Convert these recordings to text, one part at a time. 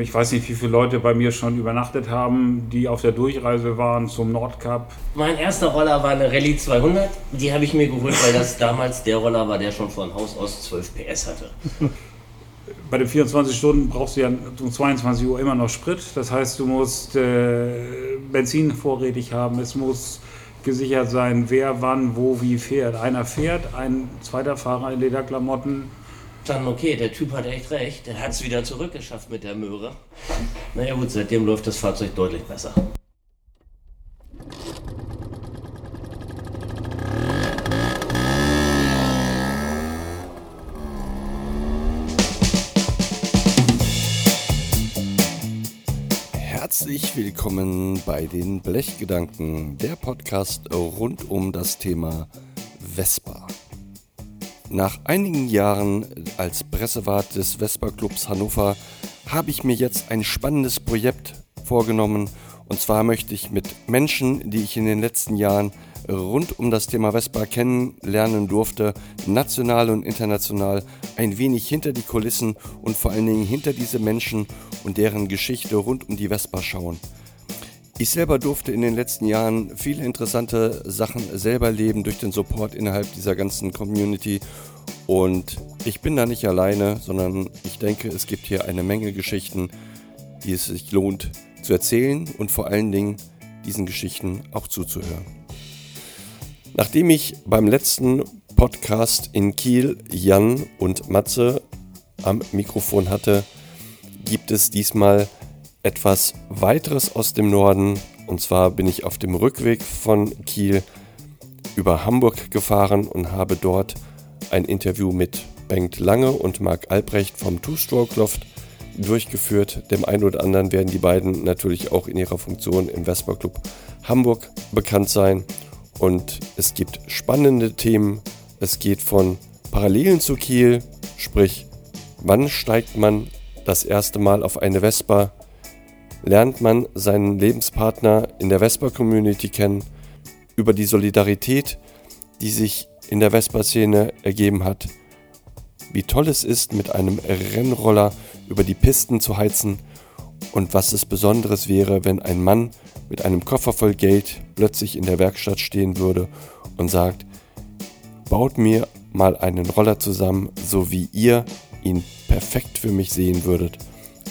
Ich weiß nicht, wie viele Leute bei mir schon übernachtet haben, die auf der Durchreise waren zum Nordkap. Mein erster Roller war eine Rallye 200. Die habe ich mir geholt, weil das damals der Roller war, der schon von Haus aus 12 PS hatte. Bei den 24 Stunden brauchst du ja um 22 Uhr immer noch Sprit. Das heißt, du musst äh, Benzin vorrätig haben. Es muss gesichert sein, wer wann, wo, wie fährt. Einer fährt, ein zweiter Fahrer in Lederklamotten dann, okay, der Typ hat echt recht, der hat es wieder zurückgeschafft mit der Möhre. Naja gut, seitdem läuft das Fahrzeug deutlich besser. Herzlich willkommen bei den Blechgedanken, der Podcast rund um das Thema Vespa. Nach einigen Jahren als Pressewart des Vespa Clubs Hannover habe ich mir jetzt ein spannendes Projekt vorgenommen. Und zwar möchte ich mit Menschen, die ich in den letzten Jahren rund um das Thema Vespa kennenlernen durfte, national und international, ein wenig hinter die Kulissen und vor allen Dingen hinter diese Menschen und deren Geschichte rund um die Vespa schauen. Ich selber durfte in den letzten Jahren viele interessante Sachen selber leben durch den Support innerhalb dieser ganzen Community. Und ich bin da nicht alleine, sondern ich denke, es gibt hier eine Menge Geschichten, die es sich lohnt zu erzählen und vor allen Dingen diesen Geschichten auch zuzuhören. Nachdem ich beim letzten Podcast in Kiel Jan und Matze am Mikrofon hatte, gibt es diesmal etwas weiteres aus dem Norden. Und zwar bin ich auf dem Rückweg von Kiel über Hamburg gefahren und habe dort ein Interview mit Bengt Lange und Marc Albrecht vom Two-Stroke Loft durchgeführt. Dem einen oder anderen werden die beiden natürlich auch in ihrer Funktion im Vespa Club Hamburg bekannt sein. Und es gibt spannende Themen. Es geht von Parallelen zu Kiel, sprich, wann steigt man das erste Mal auf eine Vespa? Lernt man seinen Lebenspartner in der Vespa-Community kennen, über die Solidarität, die sich in der Vespa-Szene ergeben hat, wie toll es ist, mit einem Rennroller über die Pisten zu heizen und was es Besonderes wäre, wenn ein Mann mit einem Koffer voll Geld plötzlich in der Werkstatt stehen würde und sagt, baut mir mal einen Roller zusammen, so wie ihr ihn perfekt für mich sehen würdet.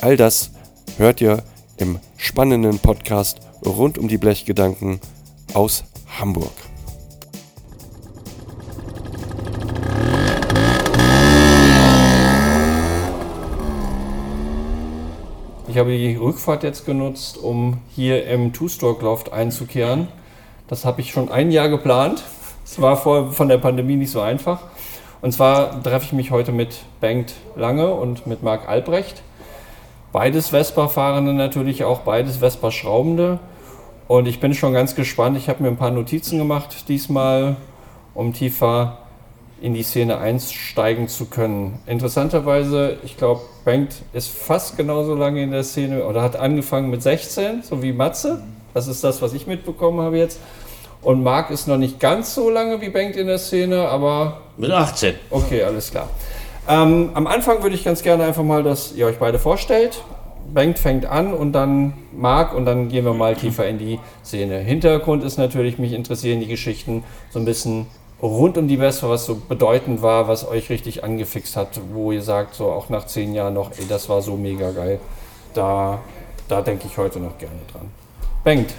All das hört ihr im spannenden Podcast rund um die Blechgedanken aus Hamburg. Ich habe die Rückfahrt jetzt genutzt, um hier im Two-Stroke-Loft einzukehren. Das habe ich schon ein Jahr geplant. Es war vor, von der Pandemie nicht so einfach. Und zwar treffe ich mich heute mit Bengt Lange und mit Marc Albrecht. Beides Vespa-Fahrende natürlich, auch beides Vespa-Schraubende. Und ich bin schon ganz gespannt. Ich habe mir ein paar Notizen gemacht diesmal, um tiefer in die Szene einsteigen zu können. Interessanterweise, ich glaube, Bengt ist fast genauso lange in der Szene oder hat angefangen mit 16, so wie Matze. Das ist das, was ich mitbekommen habe jetzt. Und Marc ist noch nicht ganz so lange wie Bengt in der Szene, aber. Mit 18. Okay, alles klar. Ähm, am Anfang würde ich ganz gerne einfach mal, dass ihr euch beide vorstellt. Bengt fängt an und dann Marc und dann gehen wir mal tiefer in die Szene. Hintergrund ist natürlich, mich interessieren die Geschichten so ein bisschen rund um die Vespa, was so bedeutend war, was euch richtig angefixt hat, wo ihr sagt, so auch nach zehn Jahren noch, ey, das war so mega geil. Da, da denke ich heute noch gerne dran. Bengt,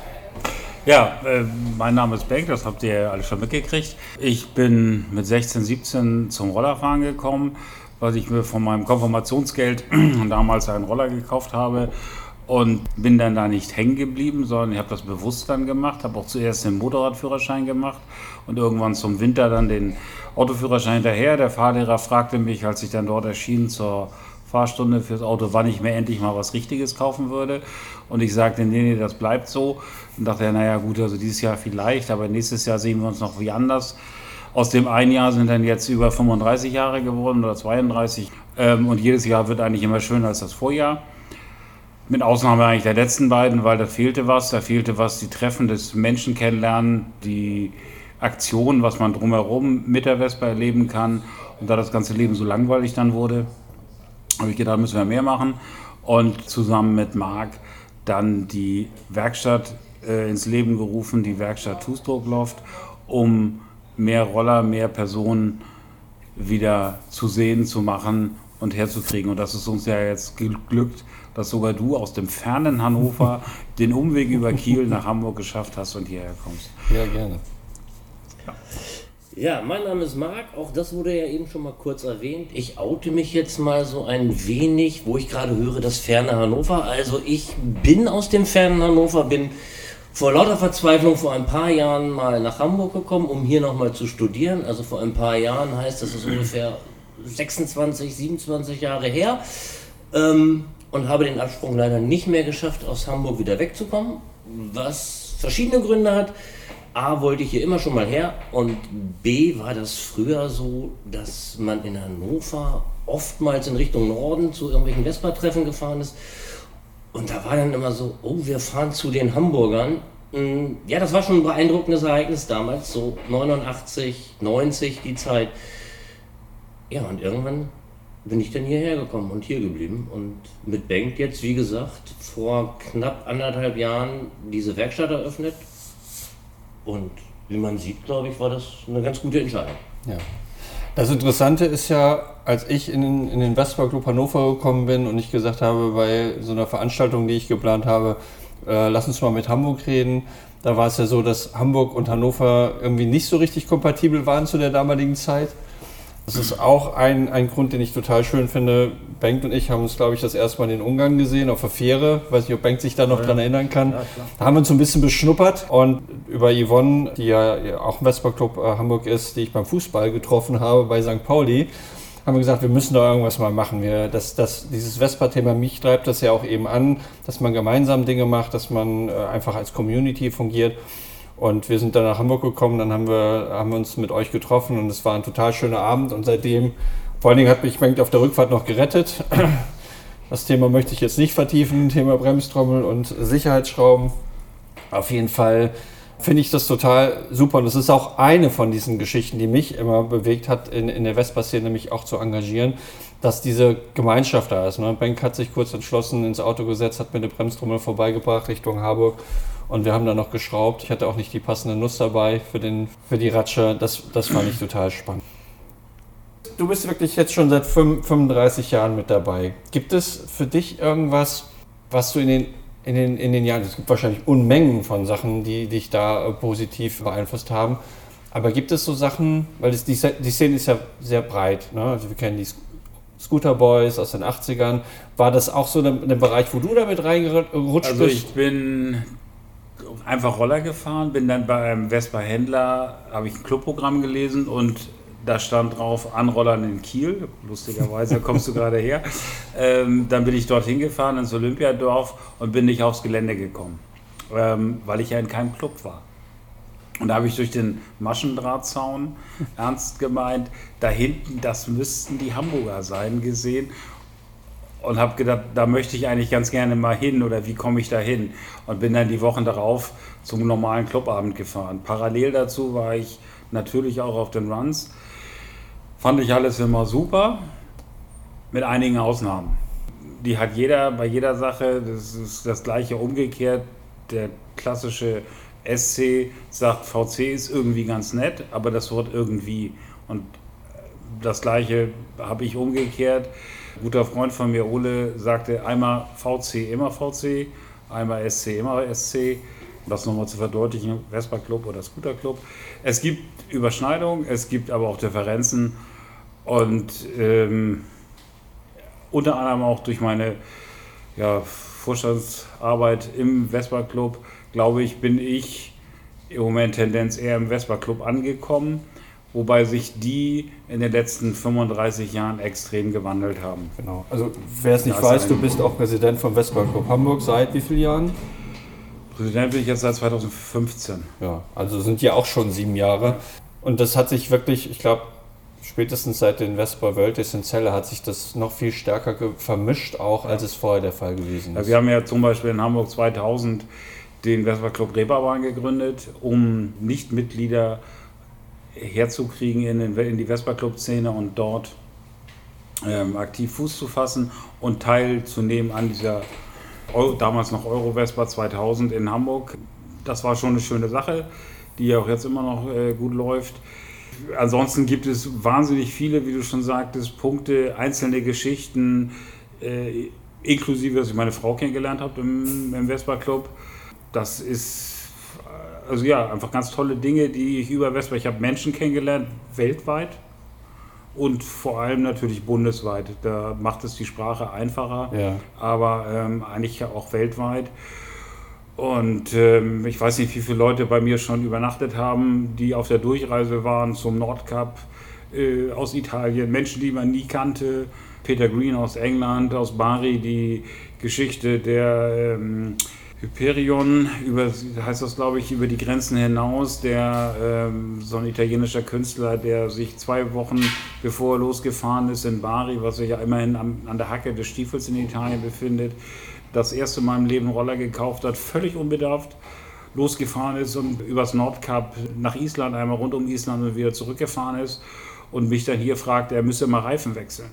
ja, äh, mein Name ist Beck, das habt ihr alle schon mitgekriegt. Ich bin mit 16, 17 zum Rollerfahren gekommen, weil ich mir von meinem Konfirmationsgeld damals einen Roller gekauft habe und bin dann da nicht hängen geblieben, sondern ich habe das bewusst dann gemacht, habe auch zuerst den Motorradführerschein gemacht und irgendwann zum Winter dann den Autoführerschein hinterher. Der Fahrlehrer fragte mich, als ich dann dort erschien zur Fahrstunde fürs Auto, wann ich mir endlich mal was Richtiges kaufen würde. Und ich sagte, nee, nee, das bleibt so. Und dachte naja, gut, also dieses Jahr vielleicht, aber nächstes Jahr sehen wir uns noch wie anders. Aus dem einen Jahr sind dann jetzt über 35 Jahre geworden oder 32. Ähm, und jedes Jahr wird eigentlich immer schöner als das Vorjahr. Mit Ausnahme eigentlich der letzten beiden, weil da fehlte was. Da fehlte was, die Treffen des Menschen kennenlernen, die Aktion, was man drumherum mit der Vespa erleben kann. Und da das ganze Leben so langweilig dann wurde, habe ich gedacht, müssen wir mehr machen. und zusammen mit Marc dann die Werkstatt äh, ins Leben gerufen, die Werkstatt Tusdruckloft, um mehr Roller, mehr Personen wieder zu sehen, zu machen und herzukriegen. Und das ist uns ja jetzt geglückt, dass sogar du aus dem fernen Hannover den Umweg über Kiel nach Hamburg geschafft hast und hierher kommst. Ja, gerne. Ja, mein Name ist Marc, auch das wurde ja eben schon mal kurz erwähnt. Ich oute mich jetzt mal so ein wenig, wo ich gerade höre, das ferne Hannover. Also ich bin aus dem fernen Hannover, bin vor lauter Verzweiflung vor ein paar Jahren mal nach Hamburg gekommen, um hier nochmal zu studieren. Also vor ein paar Jahren heißt, das ist ungefähr 26, 27 Jahre her. Ähm, und habe den Absprung leider nicht mehr geschafft, aus Hamburg wieder wegzukommen, was verschiedene Gründe hat. A, wollte ich hier immer schon mal her und B, war das früher so, dass man in Hannover oftmals in Richtung Norden zu irgendwelchen Vespa-Treffen gefahren ist. Und da war dann immer so, oh, wir fahren zu den Hamburgern. Hm, ja, das war schon ein beeindruckendes Ereignis damals, so 89, 90 die Zeit. Ja, und irgendwann bin ich dann hierher gekommen und hier geblieben. Und mit Bengt jetzt, wie gesagt, vor knapp anderthalb Jahren diese Werkstatt eröffnet und wie man sieht, glaube ich, war das eine ganz gute Entscheidung. Ja. Das Interessante ist ja, als ich in den, in den Vespa Club Hannover gekommen bin und ich gesagt habe, bei so einer Veranstaltung, die ich geplant habe, äh, lass uns mal mit Hamburg reden, da war es ja so, dass Hamburg und Hannover irgendwie nicht so richtig kompatibel waren zu der damaligen Zeit. Das ist auch ein, ein Grund, den ich total schön finde. Bengt und ich haben uns, glaube ich, das erste Mal in Ungarn gesehen, auf der Fähre. Weiß nicht, ob Bengt sich da noch ja. dran erinnern kann. Ja, da haben wir uns so ein bisschen beschnuppert und über Yvonne, die ja auch im Vespa Club äh, Hamburg ist, die ich beim Fußball getroffen habe bei St. Pauli, haben wir gesagt, wir müssen da irgendwas mal machen. Wir, das, das, dieses Vespa-Thema, mich treibt das ja auch eben an, dass man gemeinsam Dinge macht, dass man äh, einfach als Community fungiert. Und wir sind dann nach Hamburg gekommen, dann haben wir, haben wir uns mit euch getroffen und es war ein total schöner Abend. Und seitdem, vor allen Dingen hat mich Mengt auf der Rückfahrt noch gerettet. Das Thema möchte ich jetzt nicht vertiefen, Thema Bremstrommel und Sicherheitsschrauben. Auf jeden Fall finde ich das total super. Und es ist auch eine von diesen Geschichten, die mich immer bewegt hat, in, in der Vespa-Szene mich auch zu engagieren, dass diese Gemeinschaft da ist. Ne? Bank hat sich kurz entschlossen, ins Auto gesetzt, hat mir eine Bremstrommel vorbeigebracht Richtung Harburg und wir haben da noch geschraubt. Ich hatte auch nicht die passende Nuss dabei für, den, für die Ratsche. Das, das fand ich total spannend. Du bist wirklich jetzt schon seit 35 Jahren mit dabei. Gibt es für dich irgendwas, was du in den, in den, in den Jahren, es gibt wahrscheinlich Unmengen von Sachen, die dich da äh, positiv beeinflusst haben, aber gibt es so Sachen, weil das, die, die Szene ist ja sehr breit, ne? also wir kennen die Scooter Boys aus den 80ern. War das auch so ein, ein Bereich, wo du damit reingerutscht bist? Also ich bin einfach Roller gefahren, bin dann beim Vespa-Händler, habe ich ein Clubprogramm gelesen und da stand drauf Anrollern in Kiel. Lustigerweise kommst du gerade her. Ähm, dann bin ich dorthin gefahren ins Olympiadorf und bin nicht aufs Gelände gekommen, ähm, weil ich ja in keinem Club war. Und da habe ich durch den Maschendrahtzaun, ernst gemeint, da hinten, das müssten die Hamburger sein, gesehen und habe gedacht, da möchte ich eigentlich ganz gerne mal hin oder wie komme ich da hin? Und bin dann die Wochen darauf zum normalen Clubabend gefahren. Parallel dazu war ich natürlich auch auf den Runs. Fand ich alles immer super, mit einigen Ausnahmen. Die hat jeder bei jeder Sache, das ist das gleiche umgekehrt. Der klassische SC sagt, VC ist irgendwie ganz nett, aber das Wort irgendwie. Und das gleiche habe ich umgekehrt guter Freund von mir, Ole, sagte einmal VC, immer VC, einmal SC, immer SC. Das nochmal zu verdeutlichen, Vespa Club oder Scooter Club. Es gibt Überschneidungen, es gibt aber auch Differenzen und ähm, unter anderem auch durch meine ja, Vorstandsarbeit im Vespa Club, glaube ich, bin ich im Moment Tendenz eher im Vespa Club angekommen wobei sich die in den letzten 35 Jahren extrem gewandelt haben. Genau. Also wer es nicht das weiß, du bist auch Präsident vom Westball Club Hamburg seit wie vielen Jahren? Präsident bin ich jetzt seit 2015. Ja, also sind ja auch schon sieben Jahre. Und das hat sich wirklich, ich glaube, spätestens seit den Vespa World Days in Celle hat sich das noch viel stärker vermischt, auch als es vorher der Fall gewesen ist. Ja, wir haben ja zum Beispiel in Hamburg 2000 den Vespa Club Reeperbahn gegründet, um Nichtmitglieder herzukriegen in, den, in die Vespa-Club-Szene und dort ähm, aktiv Fuß zu fassen und teilzunehmen an dieser Euro, damals noch Euro-Vespa 2000 in Hamburg. Das war schon eine schöne Sache, die auch jetzt immer noch äh, gut läuft. Ansonsten gibt es wahnsinnig viele, wie du schon sagtest, Punkte, einzelne Geschichten, äh, inklusive, dass ich meine Frau kennengelernt habe im, im Vespa Club. Das ist äh, also ja, einfach ganz tolle Dinge, die ich über Vespa, ich habe Menschen kennengelernt, weltweit und vor allem natürlich bundesweit. Da macht es die Sprache einfacher, Ja. aber ähm, eigentlich auch weltweit. Und ähm, ich weiß nicht, wie viele Leute bei mir schon übernachtet haben, die auf der Durchreise waren zum Nordkap äh, aus Italien. Menschen, die man nie kannte. Peter Green aus England, aus Bari, die Geschichte der ähm, Hyperion, über, heißt das glaube ich, über die Grenzen hinaus, der ähm, so ein italienischer Künstler, der sich zwei Wochen bevor er losgefahren ist in Bari, was sich ja immerhin am, an der Hacke des Stiefels in Italien befindet, das erste Mal im Leben Roller gekauft hat, völlig unbedarft losgefahren ist und übers Nordkap nach Island, einmal rund um Island und wieder zurückgefahren ist und mich dann hier fragt, er müsse mal Reifen wechseln.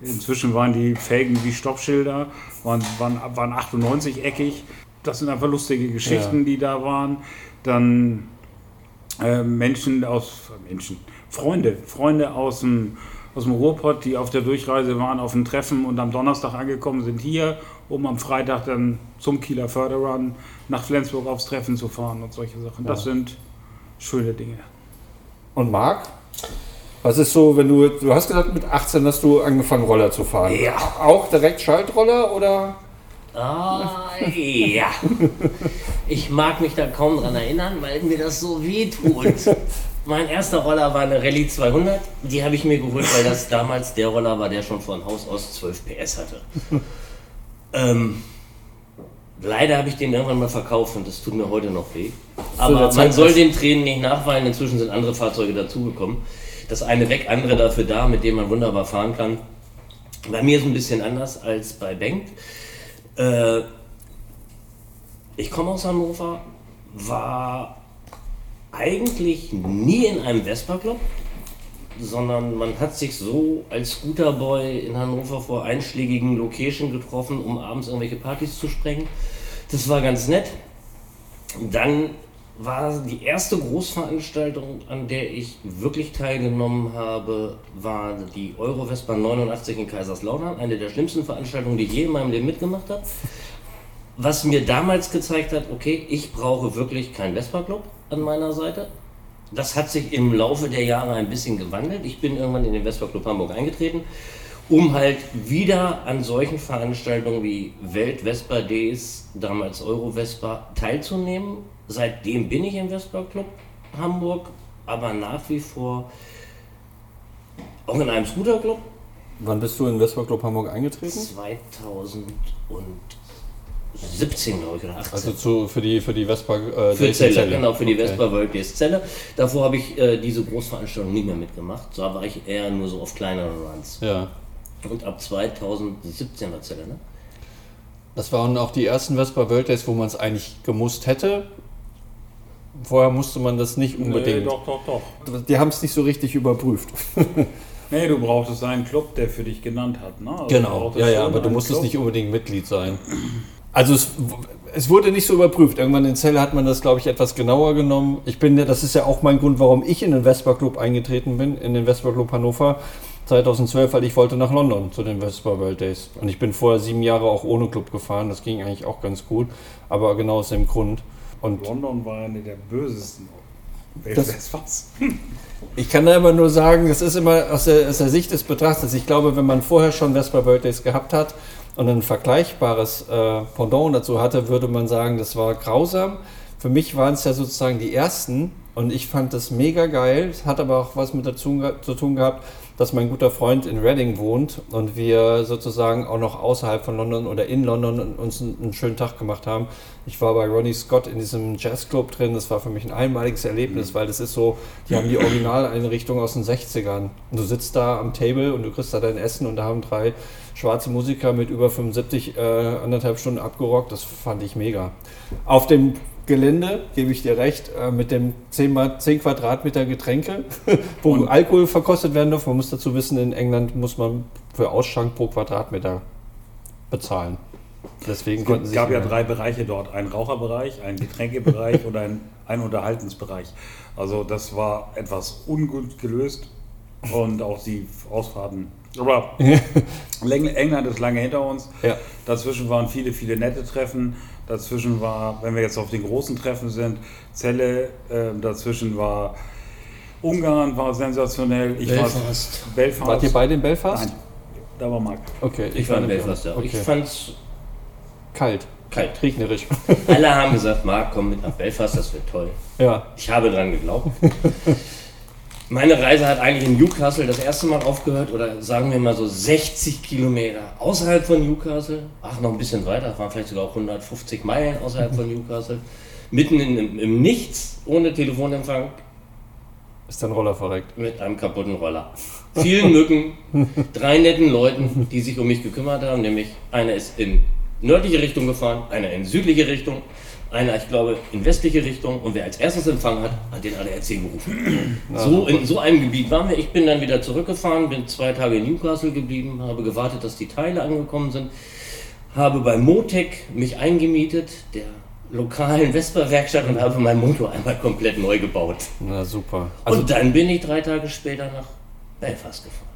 Inzwischen waren die Felgen wie Stoppschilder, waren, waren, waren 98-eckig. Das sind einfach lustige Geschichten, Ja. die da waren. Dann äh, Menschen aus, Menschen, Freunde, Freunde aus dem, aus dem Ruhrpott, die auf der Durchreise waren, auf dem Treffen und am Donnerstag angekommen sind hier, um am Freitag dann zum Kieler Förderrun nach Flensburg aufs Treffen zu fahren und solche Sachen. Das sind schöne Dinge. Und Marc? Was ist so, wenn du, du hast gesagt, mit 18 hast du angefangen, Roller zu fahren. Ja. Auch direkt Schaltroller oder? Ah, ja. Ich mag mich da kaum dran erinnern, weil mir das so weh tut. Mein erster Roller war eine Rallye 200. Die habe ich mir geholt, weil das damals der Roller war, der schon von Haus aus 12 PS hatte. Ähm, leider habe ich den irgendwann mal verkauft und das tut mir heute noch weh. Aber man soll den Tränen nicht nachweinen. Inzwischen sind andere Fahrzeuge dazugekommen. Das eine weg, andere dafür da, mit dem man wunderbar fahren kann. Bei mir ist es ein bisschen anders als bei Bengt. Äh, ich komme aus Hannover, war eigentlich nie in einem Vespa-Club, sondern man hat sich so als Scooterboy in Hannover vor einschlägigen Location getroffen, um abends irgendwelche Partys zu sprengen. Das war ganz nett. Dann war die erste Großveranstaltung, an der ich wirklich teilgenommen habe, war die Euro-Vespa 89 in Kaiserslautern. Eine der schlimmsten Veranstaltungen, die ich je in meinem Leben mitgemacht habe. Was mir damals gezeigt hat, okay, ich brauche wirklich keinen Vespa-Club an meiner Seite. Das hat sich im Laufe der Jahre ein bisschen gewandelt. Ich bin irgendwann in den Vespa Club Hamburg eingetreten, um halt wieder an solchen Veranstaltungen wie Welt Vespa Days, damals Euro Vespa, teilzunehmen. Seitdem bin ich im Vespa Club Hamburg, aber nach wie vor auch in einem Scooter Club. Wann bist du in Vespa Club Hamburg eingetreten? 2017, glaube ich, oder 18. Also zu, für die, für die Vespa äh, Für Days Zelle, in genau, für die Okay. Vespa World Days Zelle. Davor habe ich äh, diese Großveranstaltung nie mehr mitgemacht. Da war ich eher nur so auf kleineren Runs. Ja. Und ab 2017 war Zelle, ne? Das waren auch die ersten Vespa World Days, wo man es eigentlich gemusst hätte. Vorher musste man das nicht unbedingt. Nee, doch, doch, doch. Die haben es nicht so richtig überprüft. Nee, du brauchtest einen Club, der für dich genannt hat. Ne? Also Genau, ja, ja, aber du musstest Club. nicht unbedingt Mitglied sein. Also es, es wurde nicht so überprüft. Irgendwann in Celle hat man das, glaube ich, etwas genauer genommen. Ich bin, ja- das ist ja auch mein Grund, warum ich in den Vespa Club eingetreten bin, in den Vespa Club Hannover 2012, weil ich wollte nach London zu den Vespa World Days. Und ich bin vorher sieben Jahre auch ohne Club gefahren. Das ging eigentlich auch ganz gut, aber genau aus dem Grund. Und London war eine der bösesten Das- Weltwespas. Ich kann da immer nur sagen, das ist immer aus der, aus der Sicht des Betrachters. Ich glaube, wenn man vorher schon Vespa World Days gehabt hat und ein vergleichbares äh, Pendant dazu hatte, würde man sagen, das war grausam. Für mich waren es ja sozusagen die ersten und ich fand das mega geil. Es hat aber auch was mit dazu zu tun gehabt, dass mein guter Freund in Reading wohnt und wir sozusagen auch noch außerhalb von London oder in London uns einen, einen schönen Tag gemacht haben. Ich war bei Ronnie Scott in diesem Jazzclub drin. Das war für mich ein einmaliges Erlebnis, weil das ist so, die haben die Originaleinrichtung aus den 60ern. Und du sitzt da am Table und du kriegst da dein Essen und da haben drei schwarze Musiker mit über 75 äh, anderthalb Stunden abgerockt. Das fand ich mega. Auf dem Gelände, gebe ich dir recht, äh, mit dem 10, mal 10 Quadratmeter Getränke, wo Alkohol verkostet werden darf. Man muss dazu wissen, in England muss man für Ausschank pro Quadratmeter bezahlen. Deswegen konnten Es gab ja drei Bereiche dort: einen Raucherbereich, einen Getränkebereich und einen, einen Unterhaltensbereich. Also, das war etwas ungut gelöst und auch die Ausfahrten. Aber England ist lange hinter uns. Ja. Dazwischen waren viele, viele nette Treffen. Dazwischen war, wenn wir jetzt auf den großen Treffen sind, Celle. Äh, dazwischen war Ungarn, war sensationell. Ich Belfast. War, Belfast. Wart ihr beide in Belfast? Nein, da war Marc. Okay, Ich war in Belfast, ja. auch. Ich Okay. fand's Kalt, kalt. regnerisch. Alle haben gesagt, Marc, komm mit nach Belfast, das wird toll. ja, Ich habe dran geglaubt. Meine Reise hat eigentlich in Newcastle das erste Mal aufgehört, oder sagen wir mal so 60 Kilometer außerhalb von Newcastle. Ach, noch ein bisschen weiter, waren vielleicht sogar auch 150 Meilen außerhalb von Newcastle. Mitten in, im, im Nichts, ohne Telefonempfang, ist dein Roller verreckt. mit einem kaputten Roller. Vielen Mücken, drei netten Leuten, die sich um mich gekümmert haben, nämlich einer ist in nördliche Richtung gefahren, einer in südliche Richtung, einer, ich glaube, in westliche Richtung und wer als erstes empfangen hat, hat den ADAC gerufen. So in so einem Gebiet waren wir. Ich bin dann wieder zurückgefahren, bin zwei Tage in Newcastle geblieben, habe gewartet, dass die Teile angekommen sind, habe bei Motec mich eingemietet, der lokalen Vespa-Werkstatt und habe meinen Motor einmal komplett neu gebaut. Na super. Also Und dann bin ich drei Tage später nach Belfast gefahren.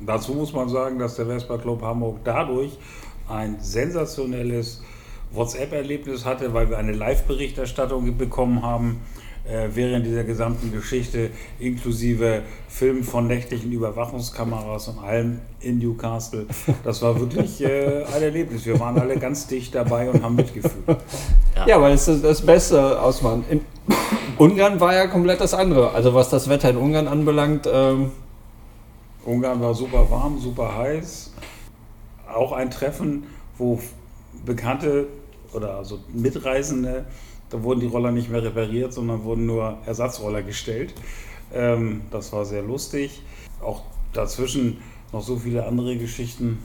Dazu muss man sagen, dass der Vespa Club Hamburg dadurch ein sensationelles WhatsApp-Erlebnis hatte, weil wir eine Live-Berichterstattung bekommen haben äh, während dieser gesamten Geschichte, inklusive Film von nächtlichen Überwachungskameras und allem in Newcastle. Das war wirklich äh, ein Erlebnis. Wir waren alle ganz dicht dabei und haben mitgefühlt. Ja, weil es ist das Beste ausmachen. In Ungarn war ja komplett das andere. Also was das Wetter in Ungarn anbelangt, ähm, Ungarn war super warm, super heiß. Auch ein Treffen, wo Bekannte oder also Mitreisende, da wurden die Roller nicht mehr repariert, sondern wurden nur Ersatzroller gestellt. Ähm, das war sehr lustig. Auch dazwischen noch so viele andere Geschichten.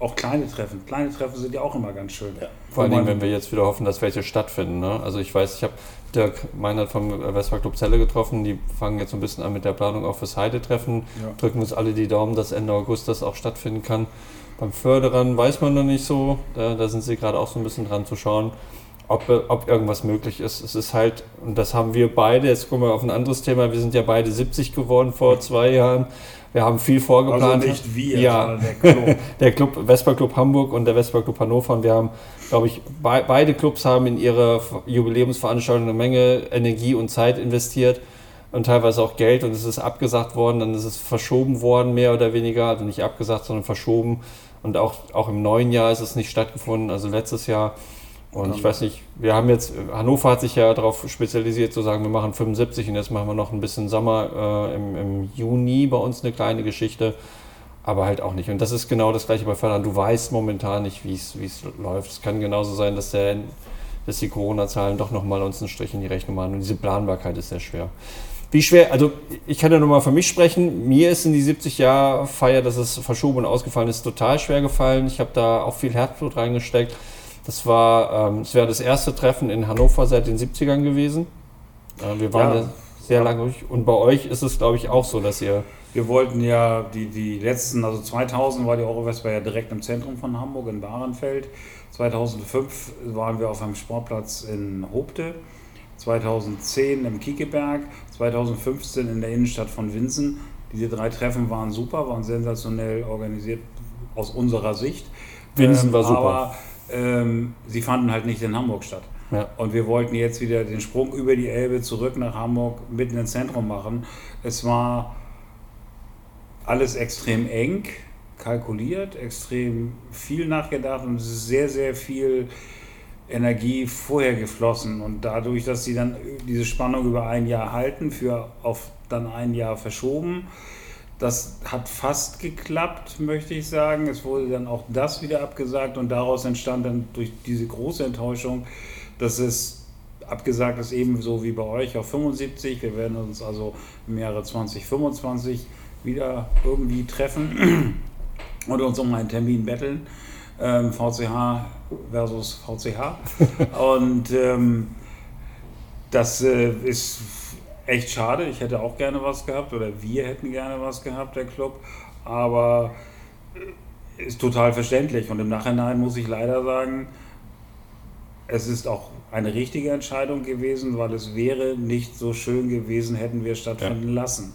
Auch kleine Treffen. Kleine Treffen sind ja auch immer ganz schön. vor allen Wo Dingen, man- wenn wir jetzt wieder hoffen, dass welche stattfinden. Ne? Also ich weiß, ich habe Dirk Meinert vom Vespa Club Celle getroffen. Die fangen jetzt so ein bisschen an mit der Planung auch fürs Heide-Treffen. Ja. Drücken uns alle die Daumen, dass Ende August das auch stattfinden kann. Beim Förderern weiß man noch nicht so. Da, da sind sie gerade auch so ein bisschen dran zu schauen, ob, ob irgendwas möglich ist. Es ist halt, und das haben wir beide, jetzt kommen wir auf ein anderes Thema, wir sind ja beide 70 geworden vor zwei Jahren. Wir haben viel vorgeplant. Also nicht wir, ja, sondern der Club. der Club Vespa Club Hamburg und der Vespa Club Hannover. Und wir haben, glaube ich, bei, beide Clubs haben in ihre Jubiläumsveranstaltung eine Menge Energie und Zeit investiert und teilweise auch Geld. Und es ist abgesagt worden, dann ist es verschoben worden, mehr oder weniger. Also nicht abgesagt, sondern verschoben. Und auch, auch im neuen Jahr ist es nicht stattgefunden, also letztes Jahr. Und ich weiß nicht, wir haben jetzt, Hannover hat sich ja darauf spezialisiert zu sagen, wir machen 75 und jetzt machen wir noch ein bisschen Sommer äh, im, im Juni bei uns eine kleine Geschichte, aber halt auch nicht. Und das ist genau das gleiche bei Fördern. Du weißt momentan nicht, wie es läuft. Es kann genauso sein, dass, der, dass die Corona-Zahlen doch nochmal uns einen Strich in die Rechnung machen und diese Planbarkeit ist sehr schwer. Wie schwer, also ich kann ja nur mal für mich sprechen. Mir ist in die 70 Jahre Feier, dass es verschoben und ausgefallen ist, total schwer gefallen. Ich habe da auch viel Herzblut reingesteckt. Das war, ähm, es wäre das erste Treffen in Hannover seit den 70ern gewesen. Äh, wir waren Ja. ja. sehr lange durch. Und bei euch ist es, glaube ich, auch so, dass ihr. Wir wollten ja die, die letzten, also 2000 war die Eurowespa ja direkt im Zentrum von Hamburg in Bahrenfeld. 2005 waren wir auf einem Sportplatz in Hobte. 2010 im Kiekeberg. 2015 in der Innenstadt von Winsen. Diese drei Treffen waren super, waren sensationell organisiert aus unserer Sicht. Winsen war super. Aber ähm, sie fanden halt nicht in Hamburg statt. Ja. Und wir wollten jetzt wieder den Sprung über die Elbe zurück nach Hamburg mitten ins Zentrum machen. Es war alles extrem eng kalkuliert, extrem viel nachgedacht und sehr, sehr viel Energie vorher geflossen. Und dadurch, dass sie dann diese Spannung über ein Jahr halten, für auf dann ein Jahr verschoben, das hat fast geklappt, möchte ich sagen. Es wurde dann auch das wieder abgesagt und daraus entstand dann durch diese große Enttäuschung, dass es abgesagt ist, ebenso wie bei euch auf 75. Wir werden uns also im Jahre 2025 wieder irgendwie treffen und uns um einen Termin betteln. Ähm, VCH versus VCH. und ähm, das äh, ist echt schade. Ich hätte auch gerne was gehabt oder wir hätten gerne was gehabt, der Club. Aber ist total verständlich. Und im Nachhinein muss ich leider sagen, es ist auch eine richtige Entscheidung gewesen, weil es wäre nicht so schön gewesen, hätten wir stattfinden ja. lassen.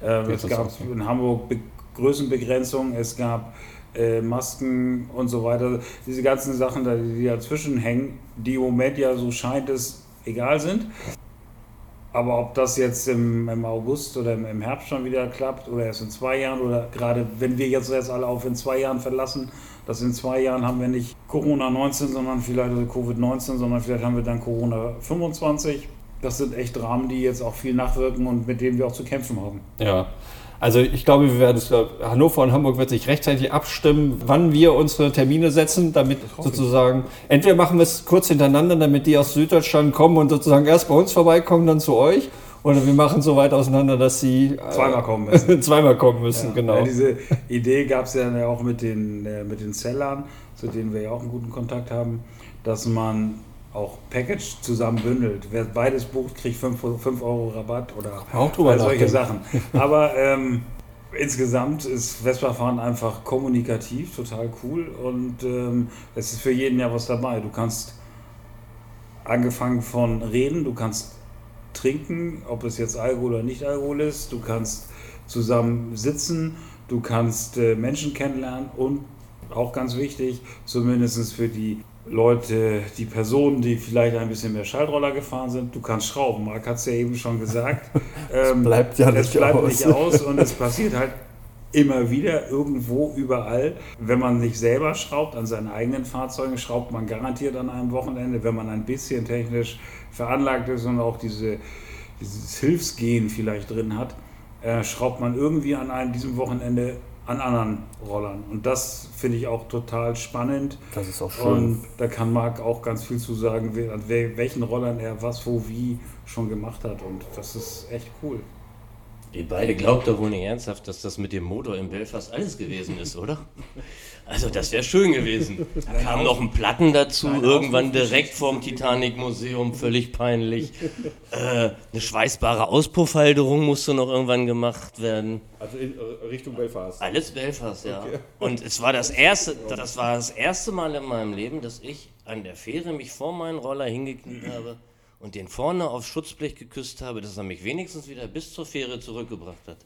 Äh, es gab so. in Hamburg Be Größenbegrenzungen, es gab äh, Masken und so weiter. Diese ganzen Sachen, die dazwischen hängen, die im Moment ja so scheint es egal sind. Aber ob das jetzt im, im August oder im, im, Herbst schon wieder klappt oder erst in zwei Jahren oder gerade wenn wir jetzt erst alle auf in zwei Jahren verlassen, dass in zwei Jahren haben wir nicht Corona 19, sondern vielleicht also Covid-19, sondern vielleicht haben wir dann Corona 25. Das sind echt Dramen, die jetzt auch viel nachwirken und mit denen wir auch zu kämpfen haben. Ja, also ich glaube, wir werden es, Hannover und Hamburg wird sich rechtzeitig abstimmen, wann wir unsere Termine setzen, damit sozusagen, entweder machen wir es kurz hintereinander, damit die aus Süddeutschland kommen und sozusagen erst bei uns vorbeikommen, dann zu euch. Oder wir machen so weit auseinander, dass sie äh, zweimal kommen müssen. zweimal kommen müssen, ja, genau. Ja, diese Idee gab es ja auch mit den, äh, mit den Zellern, zu denen wir ja auch einen guten Kontakt haben, dass man auch Package zusammen bündelt. Wer beides bucht, kriegt 5, Euro Rabatt oder drüber solche Sachen. Aber ähm, insgesamt ist Vespa-Fahren einfach kommunikativ, total cool und ähm, es ist für jeden ja was dabei. Du kannst angefangen von reden, du kannst trinken, ob es jetzt Alkohol oder nicht Alkohol ist, du kannst zusammen sitzen, du kannst äh, Menschen kennenlernen und auch ganz wichtig, zumindest für die Leute, die Personen, die vielleicht ein bisschen mehr Schaltroller gefahren sind, du kannst schrauben. Marc hat es ja eben schon gesagt. es ähm, bleibt ja nicht, bleibt aus. nicht aus und es passiert halt immer wieder irgendwo überall. Wenn man nicht selber schraubt an seinen eigenen Fahrzeugen, schraubt man garantiert an einem Wochenende, wenn man ein bisschen technisch veranlagt ist und auch diese, dieses Hilfsgehen vielleicht drin hat, äh, schraubt man irgendwie an einem diesem Wochenende an anderen Rollern. Und das finde ich auch total spannend. Das ist auch schön. Und da kann Marc auch ganz viel zu sagen, an welchen Rollern er was, wo, wie schon gemacht hat. Und das ist echt cool. Ihr beide glaubt doch wohl nicht ernsthaft, dass das mit dem Motor in Belfast alles gewesen ist, oder? Also das wäre schön gewesen. Da kam noch ein Platten dazu, irgendwann direkt vorm Titanic-Museum, völlig peinlich. Äh, eine schweißbare Auspuffhalterung musste noch irgendwann gemacht werden. Also in äh, Richtung Belfast. Alles Belfast, ja. Okay. Und es war das erste, das war das erste Mal in meinem Leben, dass ich an der Fähre mich vor meinen Roller hingekniet habe und den vorne aufs Schutzblech geküsst habe, dass er mich wenigstens wieder bis zur Fähre zurückgebracht hat.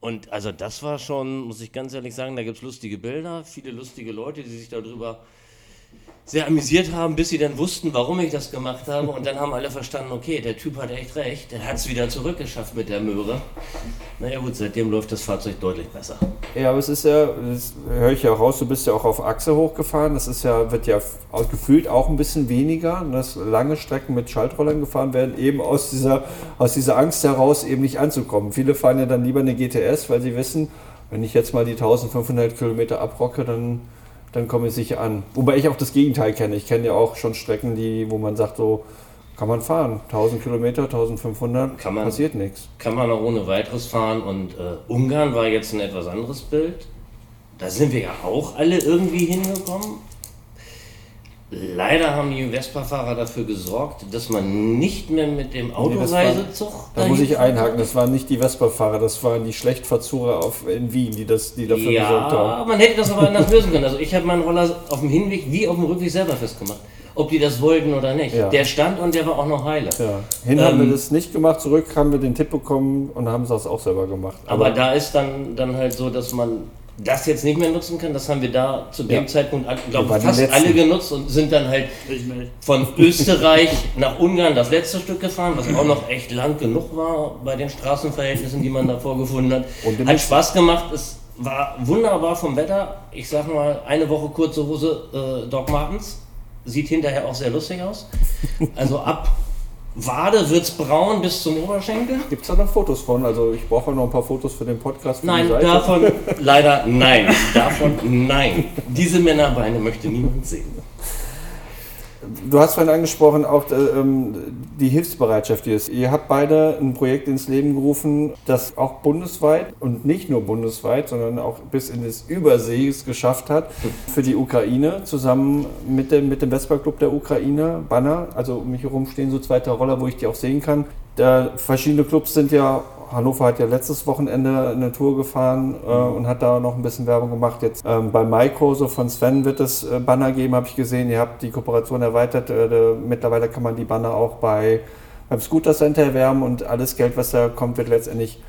Und also das war schon, muss ich ganz ehrlich sagen, da gibt es lustige Bilder, viele lustige Leute, die sich darüber sehr amüsiert haben, bis sie dann wussten, warum ich das gemacht habe. Und dann haben alle verstanden, okay, der Typ hat echt recht, der hat es wieder zurückgeschafft mit der Möhre. Naja gut, seitdem läuft das Fahrzeug deutlich besser. Ja, aber es ist ja, das höre ich ja raus, du bist ja auch auf Achse hochgefahren. Das ist ja, wird ja gefühlt auch ein bisschen weniger, dass lange Strecken mit Schaltrollern gefahren werden, eben aus dieser, aus dieser Angst heraus eben nicht anzukommen. Viele fahren ja dann lieber eine GTS, weil sie wissen, wenn ich jetzt mal die 1500 Kilometer abrocke, dann dann komme ich sicher an. Wobei ich auch das Gegenteil kenne. Ich kenne ja auch schon Strecken, die, wo man sagt, so kann man fahren. 1000 Kilometer, 1500, kann man, passiert nichts. Kann man auch ohne weiteres fahren. Und äh, Ungarn war jetzt ein etwas anderes Bild. Da sind wir ja auch alle irgendwie hingekommen. Leider haben die Vespa-Fahrer dafür gesorgt, dass man nicht mehr mit dem Autoreisezug. Nee, da muss ich einhaken, das waren nicht die Vespa-Fahrer, das waren die Schlechtverzurrer auf, in Wien, die, das, die dafür ja, gesorgt haben. Ja, man hätte das aber anders lösen können. Also ich habe meinen Roller auf dem Hinweg wie auf dem Rückweg selber festgemacht. Ob die das wollten oder nicht. Ja. Der stand und der war auch noch heile. Ja. Hin ähm, haben wir ähm, das nicht gemacht, zurück haben wir den Tipp bekommen und haben es auch selber gemacht. Aber, aber da ist dann, dann halt so, dass man das jetzt nicht mehr nutzen kann, das haben wir da zu dem ja. Zeitpunkt, glaube ich, fast alle genutzt und sind dann halt von Österreich nach Ungarn das letzte Stück gefahren, was auch noch echt lang genug war bei den Straßenverhältnissen, die man da vorgefunden hat. hat Spaß gemacht, es war wunderbar vom Wetter. Ich sag mal, eine Woche kurze Hose äh, Doc Martens. Sieht hinterher auch sehr lustig aus. Also ab Wade wird es braun bis zum Oberschenkel. Gibt es da noch Fotos von? Also ich brauche noch ein paar Fotos für den Podcast. Für nein, davon leider nein. Davon nein. Diese Männerbeine möchte niemand sehen. Du hast vorhin angesprochen, auch äh, ähm, die Hilfsbereitschaft hier ist. Ihr habt beide ein Projekt ins Leben gerufen, das auch bundesweit und nicht nur bundesweit, sondern auch bis in das Übersee es geschafft hat für die Ukraine, zusammen mit dem, mit dem Vespa Club der Ukraine, Banner. Also um mich herum stehen so zwei Roller, wo ich die auch sehen kann. Da, verschiedene Clubs sind ja Hannover hat ja letztes Wochenende eine Tour gefahren äh, mhm. und hat da noch ein bisschen Werbung gemacht. Jetzt ähm, bei Maiko, so von Sven wird es äh, Banner geben, habe ich gesehen. Ihr habt die Kooperation erweitert. Äh, mittlerweile kann man die Banner auch bei, beim Scooter Center erwerben und alles Geld, was da kommt, wird letztendlich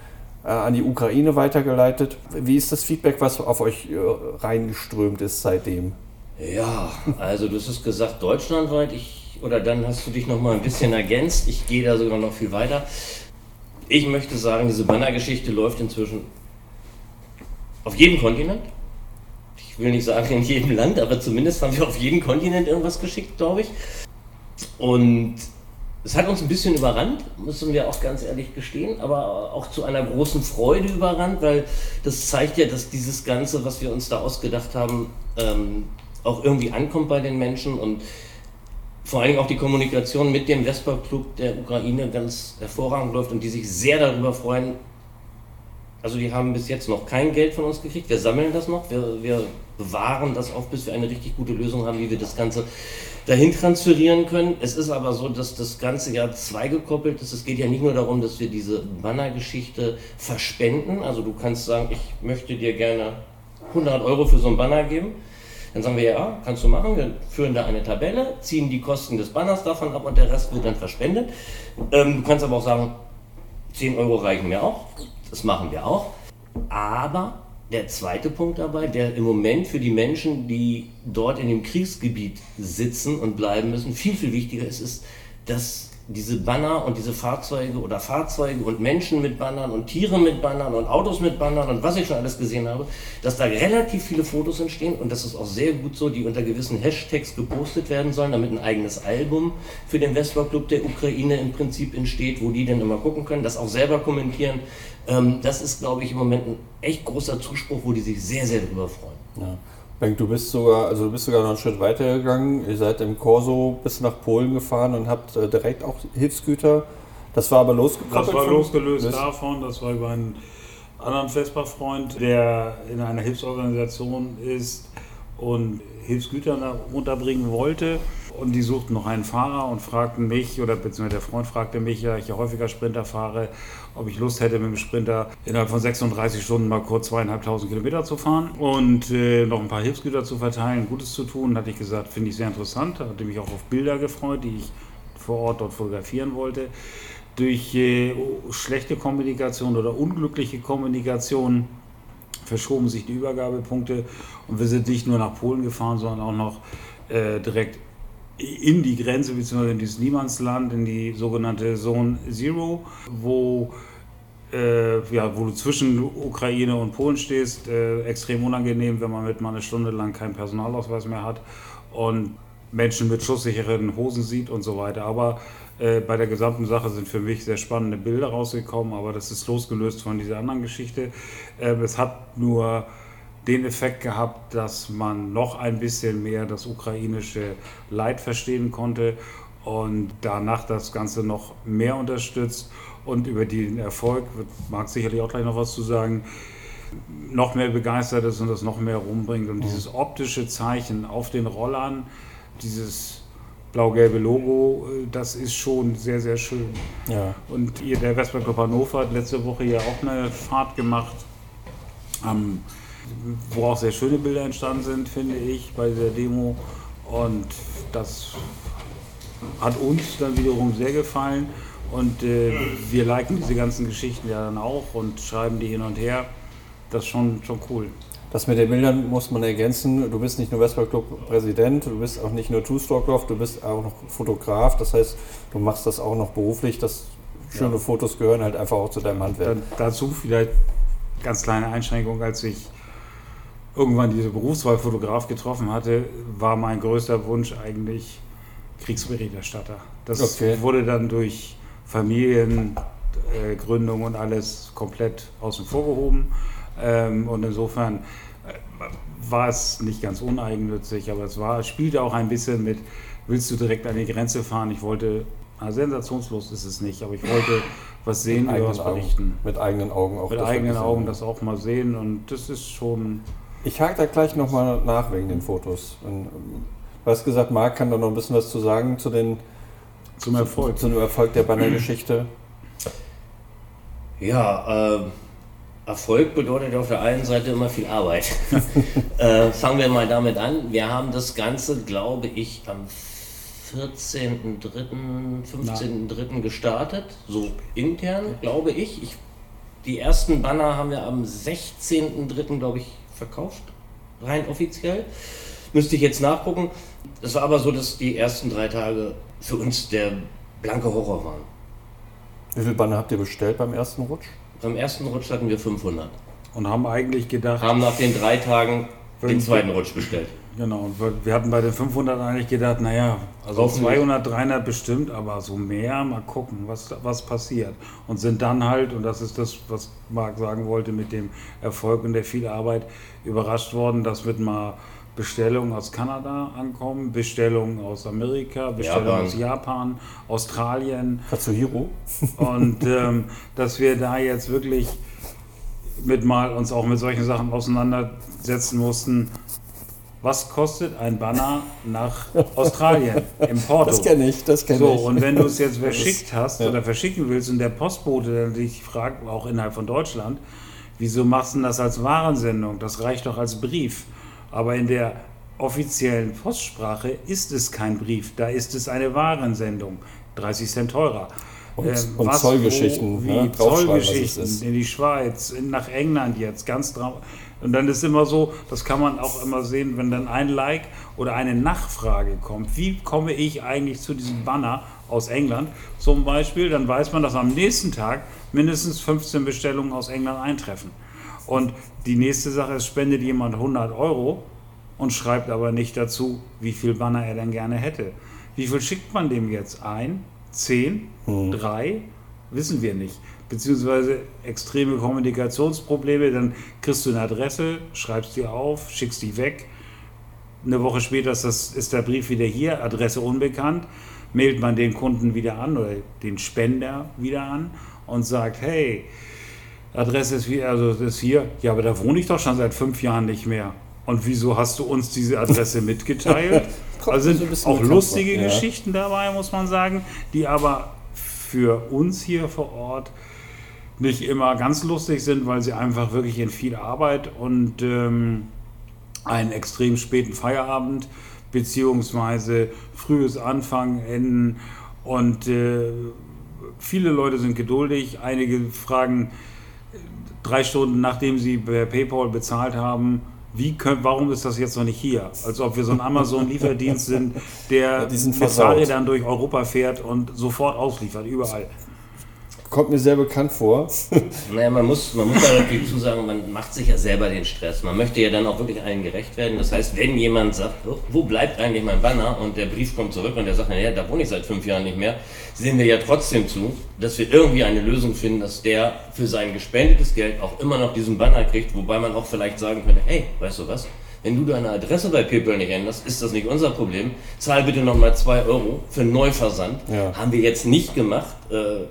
äh, an die Ukraine weitergeleitet. Wie ist das Feedback, was auf euch äh, reingeströmt ist seitdem? Ja, also du hast gesagt, deutschlandweit. Ich, oder dann hast du dich noch mal ein bisschen ergänzt. Ich gehe da sogar noch viel weiter. Ich möchte sagen, diese Bannergeschichte läuft inzwischen auf jedem Kontinent. Ich will nicht sagen in jedem Land, aber zumindest haben wir auf jedem Kontinent irgendwas geschickt, glaube ich. Und es hat uns ein bisschen überrannt, müssen wir auch ganz ehrlich gestehen, aber auch zu einer großen Freude überrannt, weil das zeigt ja, dass dieses Ganze, was wir uns da ausgedacht haben, ähm, auch irgendwie ankommt bei den Menschen und vor allen Dingen auch die Kommunikation mit dem Vespa Club der Ukraine ganz hervorragend läuft und die sich sehr darüber freuen. Also die haben bis jetzt noch kein Geld von uns gekriegt. Wir sammeln das noch. Wir, wir bewahren das auf, bis wir eine richtig gute Lösung haben, wie wir das Ganze dahin transferieren können. Es ist aber so, dass das Ganze ja zweigekoppelt ist. Es geht ja nicht nur darum, dass wir diese Bannergeschichte verspenden. Also du kannst sagen, ich möchte dir gerne 100 Euro für so ein Banner geben. Dann sagen wir, ja, kannst du machen. Wir führen da eine Tabelle, ziehen die Kosten des Banners davon ab und der Rest wird dann verspendet. Ähm, du kannst aber auch sagen, 10 Euro reichen mir auch. Das machen wir auch. Aber der zweite Punkt dabei, der im Moment für die Menschen, die dort in dem Kriegsgebiet sitzen und bleiben müssen, viel, viel wichtiger ist, ist, dass diese Banner und diese Fahrzeuge oder Fahrzeuge und Menschen mit Bannern und Tiere mit Bannern und Autos mit Bannern und was ich schon alles gesehen habe, dass da relativ viele Fotos entstehen und das ist auch sehr gut so, die unter gewissen Hashtags gepostet werden sollen, damit ein eigenes Album für den Vespa Club der Ukraine im Prinzip entsteht, wo die dann immer gucken können, das auch selber kommentieren. Ähm, das ist, glaube ich, im Moment ein echt großer Zuspruch, wo die sich sehr, sehr drüber freuen. Ja. Benk, du bist sogar, also du bist sogar noch einen Schritt weiter gegangen. Ihr seid im Corso bis nach Polen gefahren und habt äh, direkt auch Hilfsgüter. Das war aber losgekoppelt. Das war losgelöst das davon. Das war über einen anderen Vespa-Freund, der in einer Hilfsorganisation ist und Hilfsgüter unterbringen wollte. Und die suchten noch einen Fahrer und fragten mich, oder beziehungsweise der Freund fragte mich, ja, ich ja häufiger Sprinter fahre, ob ich Lust hätte, mit dem Sprinter innerhalb von 36 Stunden mal kurz zweieinhalbtausend Kilometer zu fahren und äh, noch ein paar Hilfsgüter zu verteilen, Gutes zu tun. Hatte ich gesagt, finde ich sehr interessant. Hatte mich auch auf Bilder gefreut, die ich vor Ort dort fotografieren wollte. Durch äh, schlechte Kommunikation oder unglückliche Kommunikation verschoben sich die Übergabepunkte und wir sind nicht nur nach Polen gefahren, sondern auch noch äh, direkt in die Grenze bzw. in dieses Niemandsland, in die sogenannte Zone Zero, wo, äh, ja, wo du zwischen Ukraine und Polen stehst. Äh, extrem unangenehm, wenn man mit mal eine Stunde lang keinen Personalausweis mehr hat und Menschen mit schusssicheren Hosen sieht und so weiter. Aber äh, bei der gesamten Sache sind für mich sehr spannende Bilder rausgekommen, aber das ist losgelöst von dieser anderen Geschichte. Äh, es hat nur den Effekt gehabt, dass man noch ein bisschen mehr das ukrainische Leid verstehen konnte und danach das Ganze noch mehr unterstützt und über den Erfolg, Marc sicherlich auch gleich noch was zu sagen, noch mehr begeistert ist und das noch mehr rumbringt. Und mhm. dieses optische Zeichen auf den Rollern, dieses blau-gelbe Logo, das ist schon sehr, sehr schön. Ja. Und ihr, der Vespa Club Hannover hat letzte Woche ja auch eine Fahrt gemacht am wo auch sehr schöne Bilder entstanden sind, finde ich, bei der Demo. Und das hat uns dann wiederum sehr gefallen. Und äh, wir liken diese ganzen Geschichten ja dann auch und schreiben die hin und her. Das ist schon, schon cool. Das mit den Bildern muss man ergänzen. Du bist nicht nur Vespa Club Präsident, du bist auch nicht nur Two-Stroke du bist auch noch Fotograf. Das heißt, du machst das auch noch beruflich. Das schöne ja. Fotos gehören halt einfach auch zu deinem Handwerk. Da, dazu vielleicht ganz kleine Einschränkung, als ich irgendwann diese Berufswahl Fotograf getroffen hatte, war mein größter Wunsch eigentlich Kriegsberichterstatter. Das okay. wurde dann durch Familiengründung und alles komplett außen vor gehoben. Ähm, und insofern äh, war es nicht ganz uneigennützig, aber es war, spielte auch ein bisschen mit, willst du direkt an die Grenze fahren? Ich wollte, na, sensationslos ist es nicht, aber ich wollte was sehen, über was berichten. Mit eigenen Augen auch. Mit eigenen Augen das auch mal sehen und das ist schon ich hake da gleich nochmal nach wegen den Fotos. Ähm, du hast gesagt, Marc kann da noch ein bisschen was zu sagen zu den, zum Erfolg. Zu, zu dem Erfolg der Bannergeschichte. Ja, äh, Erfolg bedeutet auf der einen Seite immer viel Arbeit. äh, fangen wir mal damit an. Wir haben das Ganze, glaube ich, am 14.3., 15.3. gestartet, so intern, glaube ich. ich. Die ersten Banner haben wir am 16.3., glaube ich, verkauft, rein offiziell. Müsste ich jetzt nachgucken. Es war aber so, dass die ersten drei Tage für uns der blanke Horror waren. Wie viele Banner habt ihr bestellt beim ersten Rutsch? Beim ersten Rutsch hatten wir 500. Und haben eigentlich gedacht. Haben nach den drei Tagen den zweiten Rutsch bestellt. Genau, wir hatten bei den 500 eigentlich gedacht, naja, also 200, 300 bestimmt, aber so mehr, mal gucken, was, was passiert. Und sind dann halt, und das ist das, was Marc sagen wollte, mit dem Erfolg und der viel Arbeit überrascht worden, dass mit mal Bestellungen aus Kanada ankommen, Bestellungen aus Amerika, Bestellungen Japan. aus Japan, Australien. Katsuhiro. Und ähm, dass wir da jetzt wirklich mit mal uns auch mit solchen Sachen auseinandersetzen mussten. Was kostet ein Banner nach Australien im Porto? Das kenne ich, das kenne so, ich. So, und wenn du es jetzt verschickt hast oder verschicken willst und der Postbote dann dich fragt, auch innerhalb von Deutschland, wieso machst du das als Warensendung? Das reicht doch als Brief. Aber in der offiziellen Postsprache ist es kein Brief, da ist es eine Warensendung, 30 Cent teurer. Und, ähm, und was, Zollgeschichten, wo, wie ne? Zollgeschichten in die Schweiz, in, nach England jetzt, ganz drauf. Und dann ist immer so, das kann man auch immer sehen, wenn dann ein Like oder eine Nachfrage kommt. Wie komme ich eigentlich zu diesem Banner aus England zum Beispiel? Dann weiß man, dass am nächsten Tag mindestens 15 Bestellungen aus England eintreffen. Und die nächste Sache ist, spendet jemand 100 Euro und schreibt aber nicht dazu, wie viel Banner er denn gerne hätte. Wie viel schickt man dem jetzt ein? Zehn? Hm. Drei? Wissen wir nicht. Beziehungsweise extreme Kommunikationsprobleme, dann kriegst du eine Adresse, schreibst die auf, schickst die weg. Eine Woche später ist, das, ist der Brief wieder hier, Adresse unbekannt. Mailt man den Kunden wieder an oder den Spender wieder an und sagt, hey, Adresse ist, wie, also ist hier. Ja, aber da wohne ich doch schon seit fünf Jahren nicht mehr. Und wieso hast du uns diese Adresse mitgeteilt? also sind auch lustige ja. Geschichten dabei, muss man sagen, die aber für uns hier vor Ort nicht immer ganz lustig sind, weil sie einfach wirklich in viel Arbeit und ähm, einen extrem späten Feierabend beziehungsweise frühes Anfangen enden. Und äh, viele Leute sind geduldig, einige fragen, drei Stunden nachdem sie per PayPal bezahlt haben, wie können, warum ist das jetzt noch nicht hier? Als ob wir so ein Amazon-Lieferdienst sind, der ja, mit Fahrrädern durch Europa fährt und sofort ausliefert, überall kommt mir sehr bekannt vor. Naja, man muss, man muss da natürlich zu sagen, man macht sich ja selber den Stress. Man möchte ja dann auch wirklich allen gerecht werden. Das heißt, wenn jemand sagt, oh, wo bleibt eigentlich mein Banner und der Brief kommt zurück und der sagt, naja, da wohne ich seit fünf Jahren nicht mehr, sehen wir ja trotzdem zu, dass wir irgendwie eine Lösung finden, dass der für sein gespendetes Geld auch immer noch diesen Banner kriegt, wobei man auch vielleicht sagen könnte, hey, weißt du was? Wenn du deine Adresse bei PayPal nicht änderst, ist das nicht unser Problem. Zahl bitte nochmal 2 Euro für Neuversand. Ja. Haben wir jetzt nicht gemacht. Äh,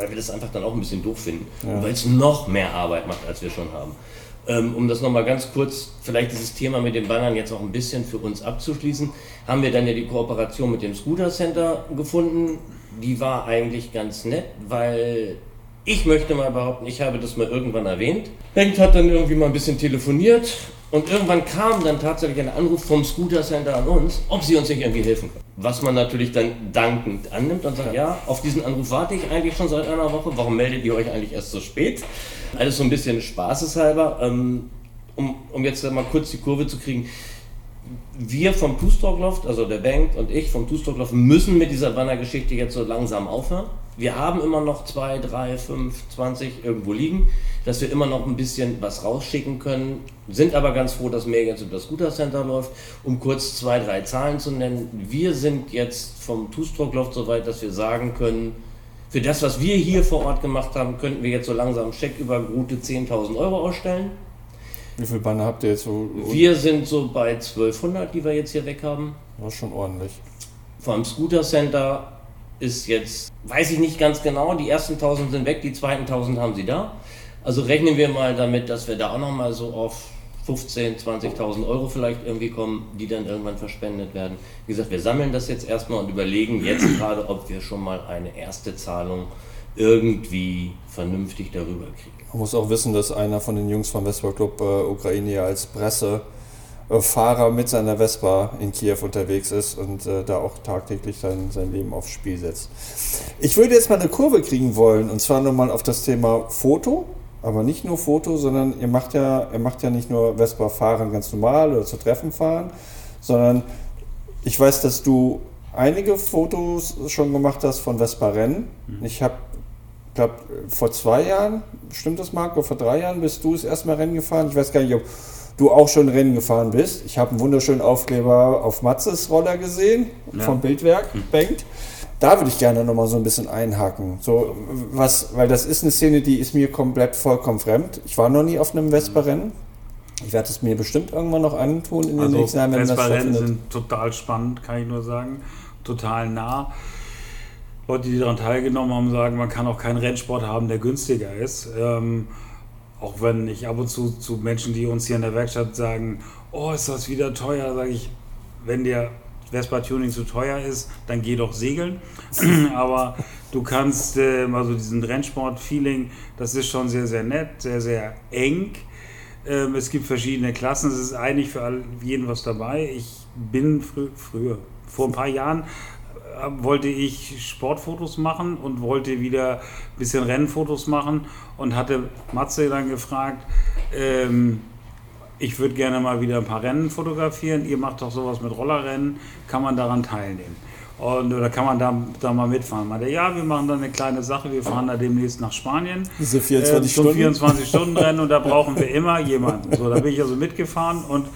weil wir das einfach dann auch ein bisschen doof finden. Ja. weil es noch mehr Arbeit macht, als wir schon haben. Ähm, um das nochmal ganz kurz, vielleicht dieses Thema mit den Bannern jetzt auch ein bisschen für uns abzuschließen, haben wir dann ja die Kooperation mit dem Scooter Center gefunden. Die war eigentlich ganz nett, weil ich möchte mal behaupten, ich habe das mal irgendwann erwähnt. Bengt hat dann irgendwie mal ein bisschen telefoniert und irgendwann kam dann tatsächlich ein Anruf vom Scooter Center an uns, ob sie uns nicht irgendwie helfen können. Was man natürlich dann dankend annimmt und sagt, ja, auf diesen Anruf warte ich eigentlich schon seit einer Woche, warum meldet ihr euch eigentlich erst so spät? Alles so ein bisschen spaßeshalber, ähm, um, um jetzt mal kurz die Kurve zu kriegen. Wir vom Two-Stroke also der Bank und ich vom Two-Stroke müssen mit dieser Bannergeschichte jetzt so langsam aufhören. Wir haben immer noch zwei, drei, fünf, zwanzig irgendwo liegen dass wir immer noch ein bisschen was rausschicken können, sind aber ganz froh, dass mehr jetzt über das Scooter Center läuft. Um kurz zwei, drei Zahlen zu nennen, wir sind jetzt vom Two-Stroke-Loft so weit, dass wir sagen können, für das, was wir hier vor Ort gemacht haben, könnten wir jetzt so langsam einen Scheck über gute 10.000 Euro ausstellen. Wie viele Banner habt ihr jetzt so? Wir sind so bei 1200, die wir jetzt hier weg haben. Das ist schon ordentlich. Vom Scooter Center ist jetzt, weiß ich nicht ganz genau, die ersten 1000 sind weg, die zweiten 1000 haben sie da. Also rechnen wir mal damit, dass wir da auch noch mal so auf 15.000, 20.000 Euro vielleicht irgendwie kommen, die dann irgendwann verspendet werden. Wie gesagt, wir sammeln das jetzt erstmal und überlegen jetzt gerade, ob wir schon mal eine erste Zahlung irgendwie vernünftig darüber kriege. Man muss auch wissen, dass einer von den Jungs vom Vespa Club äh, Ukraine als Pressefahrer mit seiner Vespa in Kiew unterwegs ist und äh, da auch tagtäglich sein, sein Leben aufs Spiel setzt. Ich würde jetzt mal eine Kurve kriegen wollen und zwar nochmal auf das Thema Foto. Aber nicht nur Foto, sondern ihr macht ja, ihr macht ja nicht nur Vespa fahren ganz normal oder zu Treffen fahren, sondern ich weiß, dass du einige Fotos schon gemacht hast von Vespa Rennen. Mhm. Ich habe glaube, vor zwei Jahren, stimmt das, Marco? Vor drei Jahren bist du das erste Mal Rennen gefahren. Ich weiß gar nicht, ob du auch schon Rennen gefahren bist. Ich habe einen wunderschönen Aufkleber auf Matzes Roller gesehen, ja. vom Bildwerk, mhm. Bengt. Da würde ich gerne nochmal so ein bisschen einhaken. So, was, weil das ist eine Szene, die ist mir komplett vollkommen fremd. Ich war noch nie auf einem Vespa-Rennen. Ich werde es mir bestimmt irgendwann noch antun in den also, nächsten Jahren, wenn Vespa-Rennen sind total spannend, kann ich nur sagen. Total nah. Leute, die daran teilgenommen haben, sagen, man kann auch keinen Rennsport haben, der günstiger ist. Ähm, auch wenn ich ab und zu zu Menschen, die uns hier in der Werkstatt sagen, oh, ist das wieder teuer, sage ich, wenn dir Vespa Tuning zu teuer ist, dann geh doch segeln. Aber du kannst, äh, also diesen Rennsport-Feeling, das ist schon sehr, sehr nett, sehr, sehr eng. Ähm, es gibt verschiedene Klassen, es ist eigentlich für jeden was dabei. Ich bin frü früher, vor ein paar Jahren wollte ich Sportfotos machen und wollte wieder ein bisschen Rennfotos machen und hatte Matze dann gefragt, ähm, ich würde gerne mal wieder ein paar Rennen fotografieren, ihr macht doch sowas mit Rollerrennen, kann man daran teilnehmen? Und, oder kann man da, da mal mitfahren? Meinte, ja, wir machen da eine kleine Sache, wir fahren da demnächst nach Spanien. Diese 24 äh, Stunden? 24 Stunden Rennen und da brauchen wir immer jemanden. So, da bin ich also mitgefahren und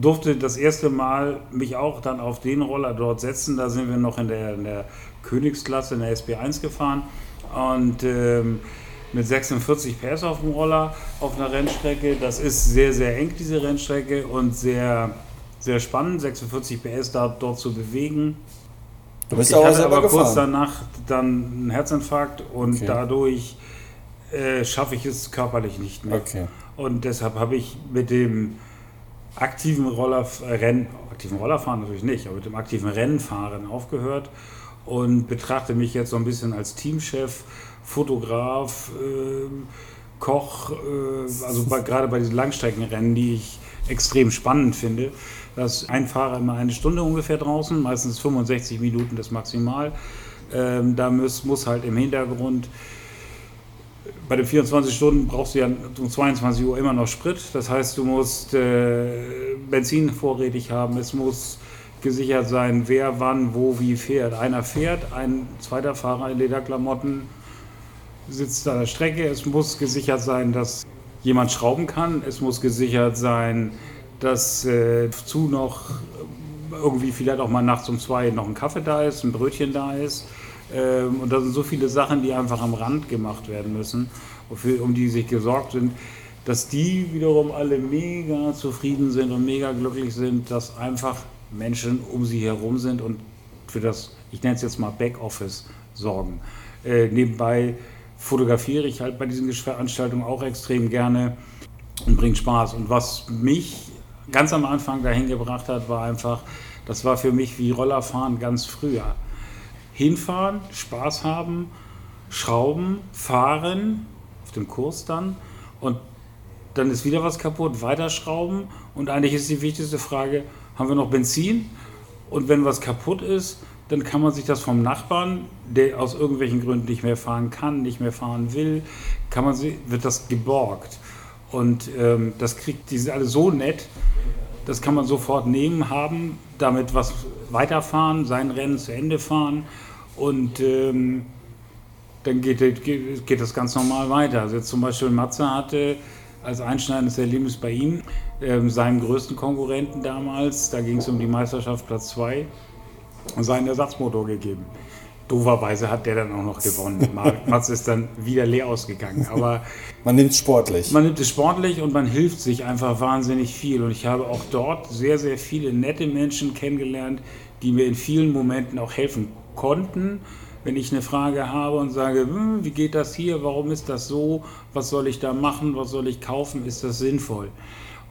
durfte das erste Mal mich auch dann auf den Roller dort setzen. Da sind wir noch in der, in der Königsklasse, in der SB1 gefahren und ähm, mit 46 PS auf dem Roller auf einer Rennstrecke. Das ist sehr, sehr eng, diese Rennstrecke und sehr, sehr spannend, 46 PS da, dort zu bewegen. Du bist ich auch hatte aber gefahren. kurz danach dann einen Herzinfarkt und okay. dadurch äh, schaffe ich es körperlich nicht mehr. Okay. Und deshalb habe ich mit dem aktiven Rollerrennen, aktiven Rollerfahren natürlich nicht, aber mit dem aktiven Rennfahren aufgehört und betrachte mich jetzt so ein bisschen als Teamchef, Fotograf, äh, Koch, äh, also bei, gerade bei diesen Langstreckenrennen, die ich extrem spannend finde. dass ein Fahrer immer eine Stunde ungefähr draußen, meistens 65 Minuten das maximal. Ähm, da muss, muss halt im Hintergrund bei den 24 Stunden brauchst du ja um 22 Uhr immer noch Sprit. Das heißt, du musst äh, Benzin vorrätig haben. Es muss gesichert sein, wer wann, wo, wie fährt. Einer fährt, ein zweiter Fahrer in Lederklamotten sitzt an der Strecke. Es muss gesichert sein, dass jemand schrauben kann. Es muss gesichert sein, dass äh, zu noch irgendwie vielleicht auch mal nachts um zwei noch ein Kaffee da ist, ein Brötchen da ist. Ähm, und da sind so viele Sachen, die einfach am Rand gemacht werden müssen, um die sich gesorgt sind, dass die wiederum alle mega zufrieden sind und mega glücklich sind, dass einfach Menschen um sie herum sind und für das, ich nenne es jetzt mal Backoffice sorgen. Äh, nebenbei fotografiere ich halt bei diesen Veranstaltungen auch extrem gerne und bringt Spaß. Und was mich ganz am Anfang dahin gebracht hat, war einfach, das war für mich wie Rollerfahren ganz früher hinfahren, Spaß haben, schrauben, fahren, auf dem Kurs dann und dann ist wieder was kaputt, weiterschrauben und eigentlich ist die wichtigste Frage, haben wir noch Benzin? Und wenn was kaputt ist, dann kann man sich das vom Nachbarn, der aus irgendwelchen Gründen nicht mehr fahren kann, nicht mehr fahren will, kann man, wird das geborgt. Und ähm, das kriegt, die sind alle so nett, das kann man sofort nehmen, haben, damit was weiterfahren, sein Rennen zu Ende fahren und ähm, dann geht, geht, geht, das ganz normal weiter. Also jetzt zum Beispiel Matze hatte als einschneidendes Erlebnis bei ihm, äh, seinem größten Konkurrenten damals, da ging es um die Meisterschaft Platz 2, seinen Ersatzmotor gegeben. Doverweise hat der dann auch noch gewonnen. Matze ist dann wieder leer ausgegangen. Aber man nimmt es sportlich. Man nimmt es sportlich und man hilft sich einfach wahnsinnig viel. Und ich habe auch dort sehr, sehr viele nette Menschen kennengelernt, die mir in vielen Momenten auch helfen konnten. Wenn ich eine Frage habe und sage, hm, wie geht das hier, warum ist das so, was soll ich da machen, was soll ich kaufen, ist das sinnvoll?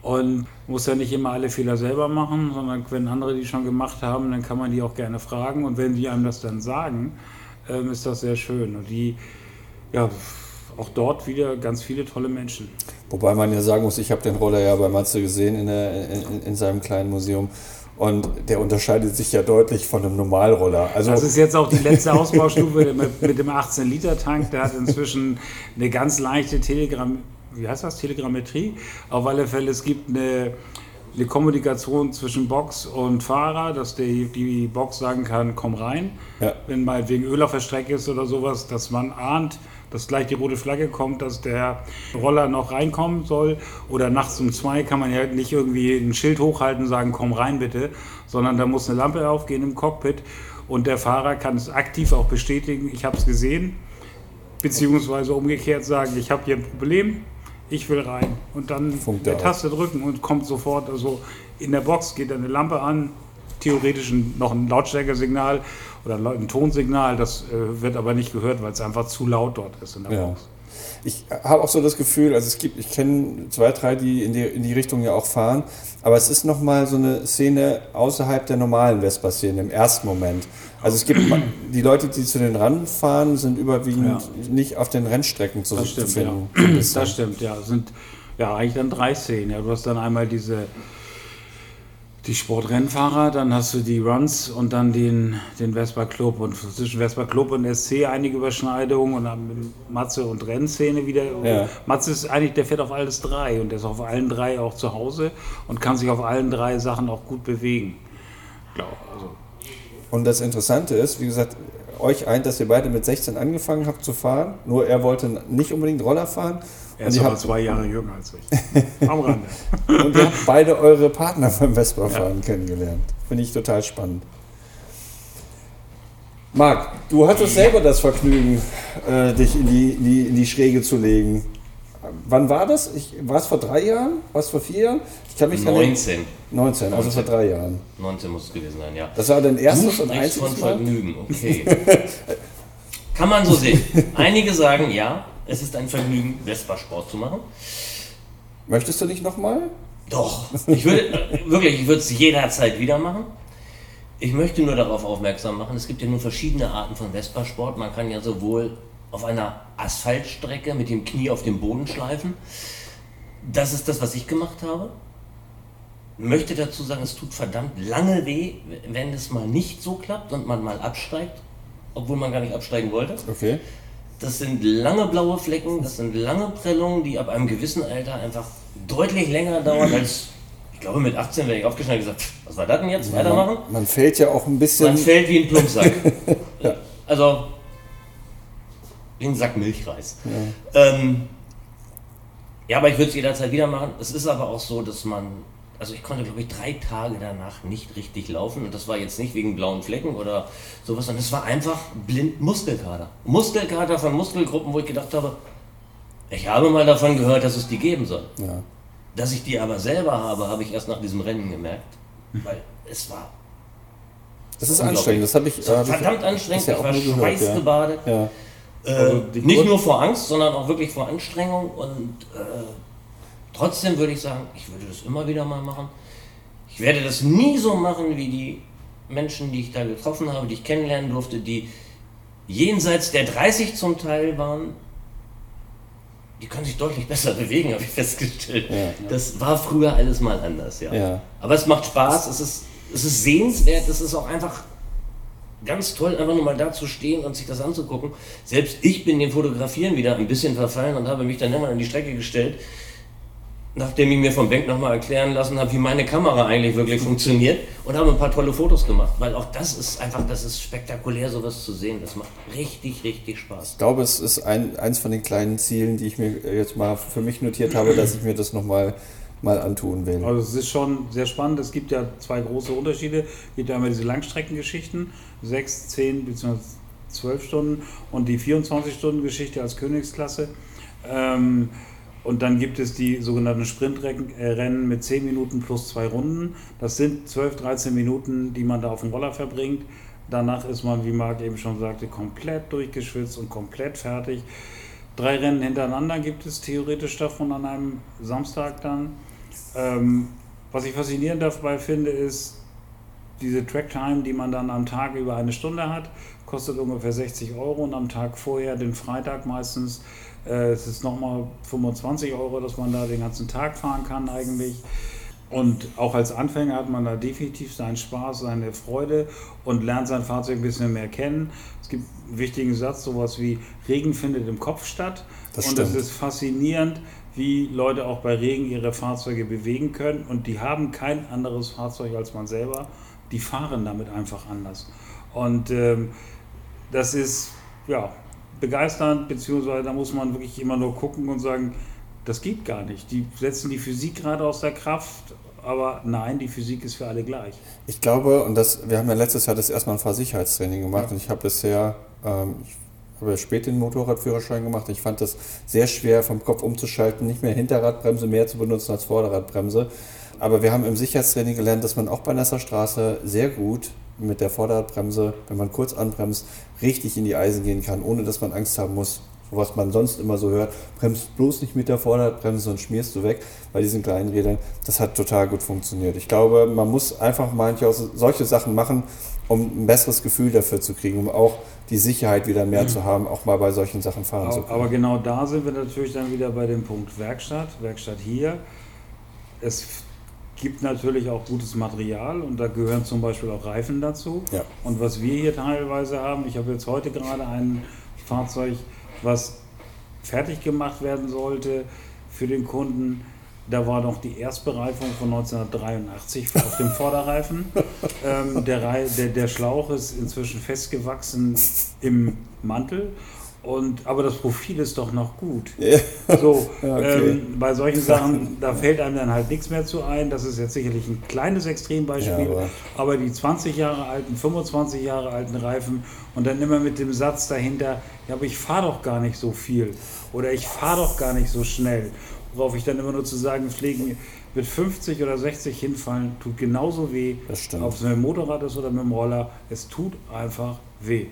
Und muss ja nicht immer alle Fehler selber machen, sondern wenn andere die schon gemacht haben, dann kann man die auch gerne fragen. Und wenn die einem das dann sagen, ähm, ist das sehr schön. Und die, ja, auch dort wieder ganz viele tolle Menschen. Wobei man ja sagen muss, ich habe den Roller ja bei Matze gesehen in, der, in, in seinem kleinen Museum. Und der unterscheidet sich ja deutlich von einem Normalroller. Also das ist jetzt auch die letzte Ausbaustufe mit, mit dem 18-Liter-Tank. Der hat inzwischen eine ganz leichte Telegram, wie heißt das? Telegrammetrie. Auf alle Fälle, es gibt eine, eine Kommunikation zwischen Box und Fahrer, dass die, die Box sagen kann, komm rein. Ja. Wenn mal wegen Öl auf der Strecke ist oder sowas, dass man ahnt, dass gleich die rote Flagge kommt, dass der Roller noch reinkommen soll. Oder nachts um zwei kann man ja nicht irgendwie ein Schild hochhalten und sagen, komm rein bitte, sondern da muss eine Lampe aufgehen im Cockpit und der Fahrer kann es aktiv auch bestätigen, ich habe es gesehen, beziehungsweise umgekehrt sagen, ich habe hier ein Problem, ich will rein. Und dann Funkt die Taste drücken und kommt sofort, also in der Box geht eine Lampe an, theoretisch noch ein Lautstärkersignal oder ein Tonsignal, das äh, wird aber nicht gehört, weil es einfach zu laut dort ist in der ja. Box. Ich habe auch so das Gefühl, also es gibt, ich kenne zwei, drei, die in die, in die Richtung ja auch fahren, aber es ist nochmal so eine Szene außerhalb der normalen Vespa-Szene im ersten Moment. Also es gibt die Leute, die zu den Rennen fahren, sind überwiegend ja. nicht auf den Rennstrecken zu, das stimmt, zu finden. Ja. Das stimmt, ja. Es sind ja eigentlich dann drei Szenen. Ja, du hast dann einmal diese die Sportrennfahrer, dann hast du die Runs und dann den, den Vespa Club. Und zwischen Vespa Club und SC einige Überschneidungen und dann Matze und Rennszene wieder. Ja. Matze ist eigentlich, der fährt auf alles drei und der ist auf allen drei auch zu Hause und kann sich auf allen drei Sachen auch gut bewegen. Glaub, also. Und das Interessante ist, wie gesagt, euch eint, dass ihr beide mit 16 angefangen habt zu fahren. Nur er wollte nicht unbedingt Roller fahren er ist aber zwei Jahre jünger als ich. Am Rande. und ihr habt beide eure Partner beim Vespa-Fahren ja. kennengelernt. Finde ich total spannend. Marc, du hattest selber das Vergnügen, äh, dich in die, in, die, in die Schräge zu legen. Wann war das? war es vor drei Jahren? War es vor vier Jahren? Ich kann mich 19. 19, also 19. vor drei Jahren. 19 muss es gewesen sein, ja. Das war dein erstes du und einziges von Vergnügen, okay. kann man so sehen. Einige sagen ja, es ist ein Vergnügen, Vespa-Sport zu machen. Möchtest du nicht nochmal? Doch. Ich würde, wirklich, ich würde es jederzeit wieder machen. Ich möchte nur darauf aufmerksam machen, es gibt ja nur verschiedene Arten von Vespa-Sport. Man kann ja sowohl auf einer Asphaltstrecke mit dem Knie auf dem Boden schleifen. Das ist das, was ich gemacht habe. Möchte dazu sagen, es tut verdammt lange weh, wenn es mal nicht so klappt und man mal absteigt, obwohl man gar nicht absteigen wollte. Okay. Das sind lange blaue Flecken, das sind lange Prellungen, die ab einem gewissen Alter einfach deutlich länger dauern als, ich glaube mit 18 wäre ich aufgeschnitten und gesagt, was war das denn jetzt, weitermachen? Man, man, fällt ja auch ein bisschen... Man fällt wie ein Plumpsack. ja. Also, ein Sack Milchreis. Ja, ähm, ja aber ich würde es jederzeit wieder machen. Es ist aber auch so, dass man also ich konnte, glaube ich, drei Tage danach nicht richtig laufen. Und das war jetzt nicht wegen blauen Flecken oder sowas, sondern es war einfach blind Muskelkater. Muskelkater von Muskelgruppen, wo ich gedacht habe, ich habe mal davon gehört, dass es die geben soll. Ja. Dass ich die aber selber habe, habe ich erst nach diesem Rennen gemerkt. Weil es war. Das ist anstrengend, das habe ich. Das verdammt anstrengend, ja ich war schweißgebadet. Ja. Äh, also nicht nur vor Angst, sondern auch wirklich vor Anstrengung und äh, Trotzdem würde ich sagen, ich würde das immer wieder mal machen. Ich werde das nie so machen wie die Menschen, die ich da getroffen habe, die ich kennenlernen durfte, die jenseits der 30 zum Teil waren. Die können sich deutlich besser bewegen, habe ich festgestellt. Ja, Das war früher alles mal anders, ja. ja. Aber es macht Spaß, es ist, es ist sehenswert, es ist auch einfach ganz toll, einfach nur mal da zu stehen und sich das anzugucken. Selbst ich bin dem Fotografieren wieder ein bisschen verfallen und habe mich dann immer an die Strecke gestellt nachdem ich mir vom Bank nochmal erklären lassen habe, wie meine Kamera eigentlich wirklich funktioniert und habe ein paar tolle Fotos gemacht, weil auch das ist einfach, das ist spektakulär, sowas zu sehen. Das macht richtig, richtig Spaß. Ich glaube, es ist ein, eins von den kleinen Zielen, die ich mir jetzt mal für mich notiert habe, dass ich mir das nochmal mal antun will. Also es ist schon sehr spannend. Es gibt ja zwei große Unterschiede. Es gibt einmal diese Langstreckengeschichten, sechs, zehn bzw. zwölf Stunden und die 24-Stunden-Geschichte als Königsklasse. Ähm, und dann gibt es die sogenannten Sprintrennen mit 10 Minuten plus zwei Runden. Das sind 12, 13 Minuten, die man da auf dem Roller verbringt. Danach ist man, wie Marc eben schon sagte, komplett durchgeschwitzt und komplett fertig. Drei Rennen hintereinander gibt es theoretisch davon an einem Samstag dann. Ähm, was ich faszinierend dabei finde, ist, diese Tracktime, die man dann am Tag über eine Stunde hat, kostet ungefähr 60 Euro und am Tag vorher, den Freitag meistens, äh, es ist nochmal 25 Euro, dass man da den ganzen Tag fahren kann eigentlich. Und auch als Anfänger hat man da definitiv seinen Spaß, seine Freude und lernt sein Fahrzeug ein bisschen mehr kennen. Es gibt einen wichtigen Satz, sowas wie Regen findet im Kopf statt. Das und es ist faszinierend, wie Leute auch bei Regen ihre Fahrzeuge bewegen können. Und die haben kein anderes Fahrzeug als man selber. Die fahren damit einfach anders. Und ähm, das ist ja begeisternd, beziehungsweise da muss man wirklich immer nur gucken und sagen, das geht gar nicht. Die setzen die Physik gerade aus der Kraft, aber nein, die Physik ist für alle gleich. Ich glaube, und das, wir haben ja letztes Jahr das erstmal ein Fahrsicherheitstraining gemacht Ja. und ich habe bisher, ähm, ich habe ja spät den Motorradführerschein gemacht. Ich fand das sehr schwer vom Kopf umzuschalten, nicht mehr Hinterradbremse mehr zu benutzen als Vorderradbremse. Aber wir haben im Sicherheitstraining gelernt, dass man auch bei nasser Straße sehr gut mit der Vorderradbremse, wenn man kurz anbremst, richtig in die Eisen gehen kann, ohne dass man Angst haben muss, was man sonst immer so hört, bremst bloß nicht mit der Vorderradbremse, sonst schmierst du weg bei diesen kleinen Rädern. Das hat total gut funktioniert. Ich glaube, man muss einfach manche solche Sachen machen, um ein besseres Gefühl dafür zu kriegen, um auch die Sicherheit wieder mehr zu haben, auch mal bei solchen Sachen fahren zu Aber, können. aber genau da sind wir natürlich dann wieder bei dem Punkt Werkstatt, Werkstatt hier. Es gibt natürlich auch gutes Material und da gehören zum Beispiel auch Reifen dazu. Ja. Und was wir hier teilweise haben, ich habe jetzt heute gerade ein Fahrzeug, was fertig gemacht werden sollte für den Kunden. Da war noch die Erstbereifung von 1983 auf dem Vorderreifen. ähm, der, der, der Schlauch ist inzwischen festgewachsen im Mantel. Und, aber das Profil ist doch noch gut. So, Ja, okay. ähm, bei solchen Sachen, da fällt einem dann halt nichts mehr zu ein. Das ist jetzt sicherlich ein kleines Extrembeispiel. Ja, aber, die 20 Jahre alten, 25 Jahre alten Reifen und dann immer mit dem Satz dahinter, ja, aber ich fahre doch gar nicht so viel oder ich fahre doch gar nicht so schnell. Worauf ich dann immer nur zu sagen pflege, mit 50 oder 60 hinfallen tut genauso weh, ob es mit dem Motorrad ist oder mit dem Roller. Es tut einfach weh.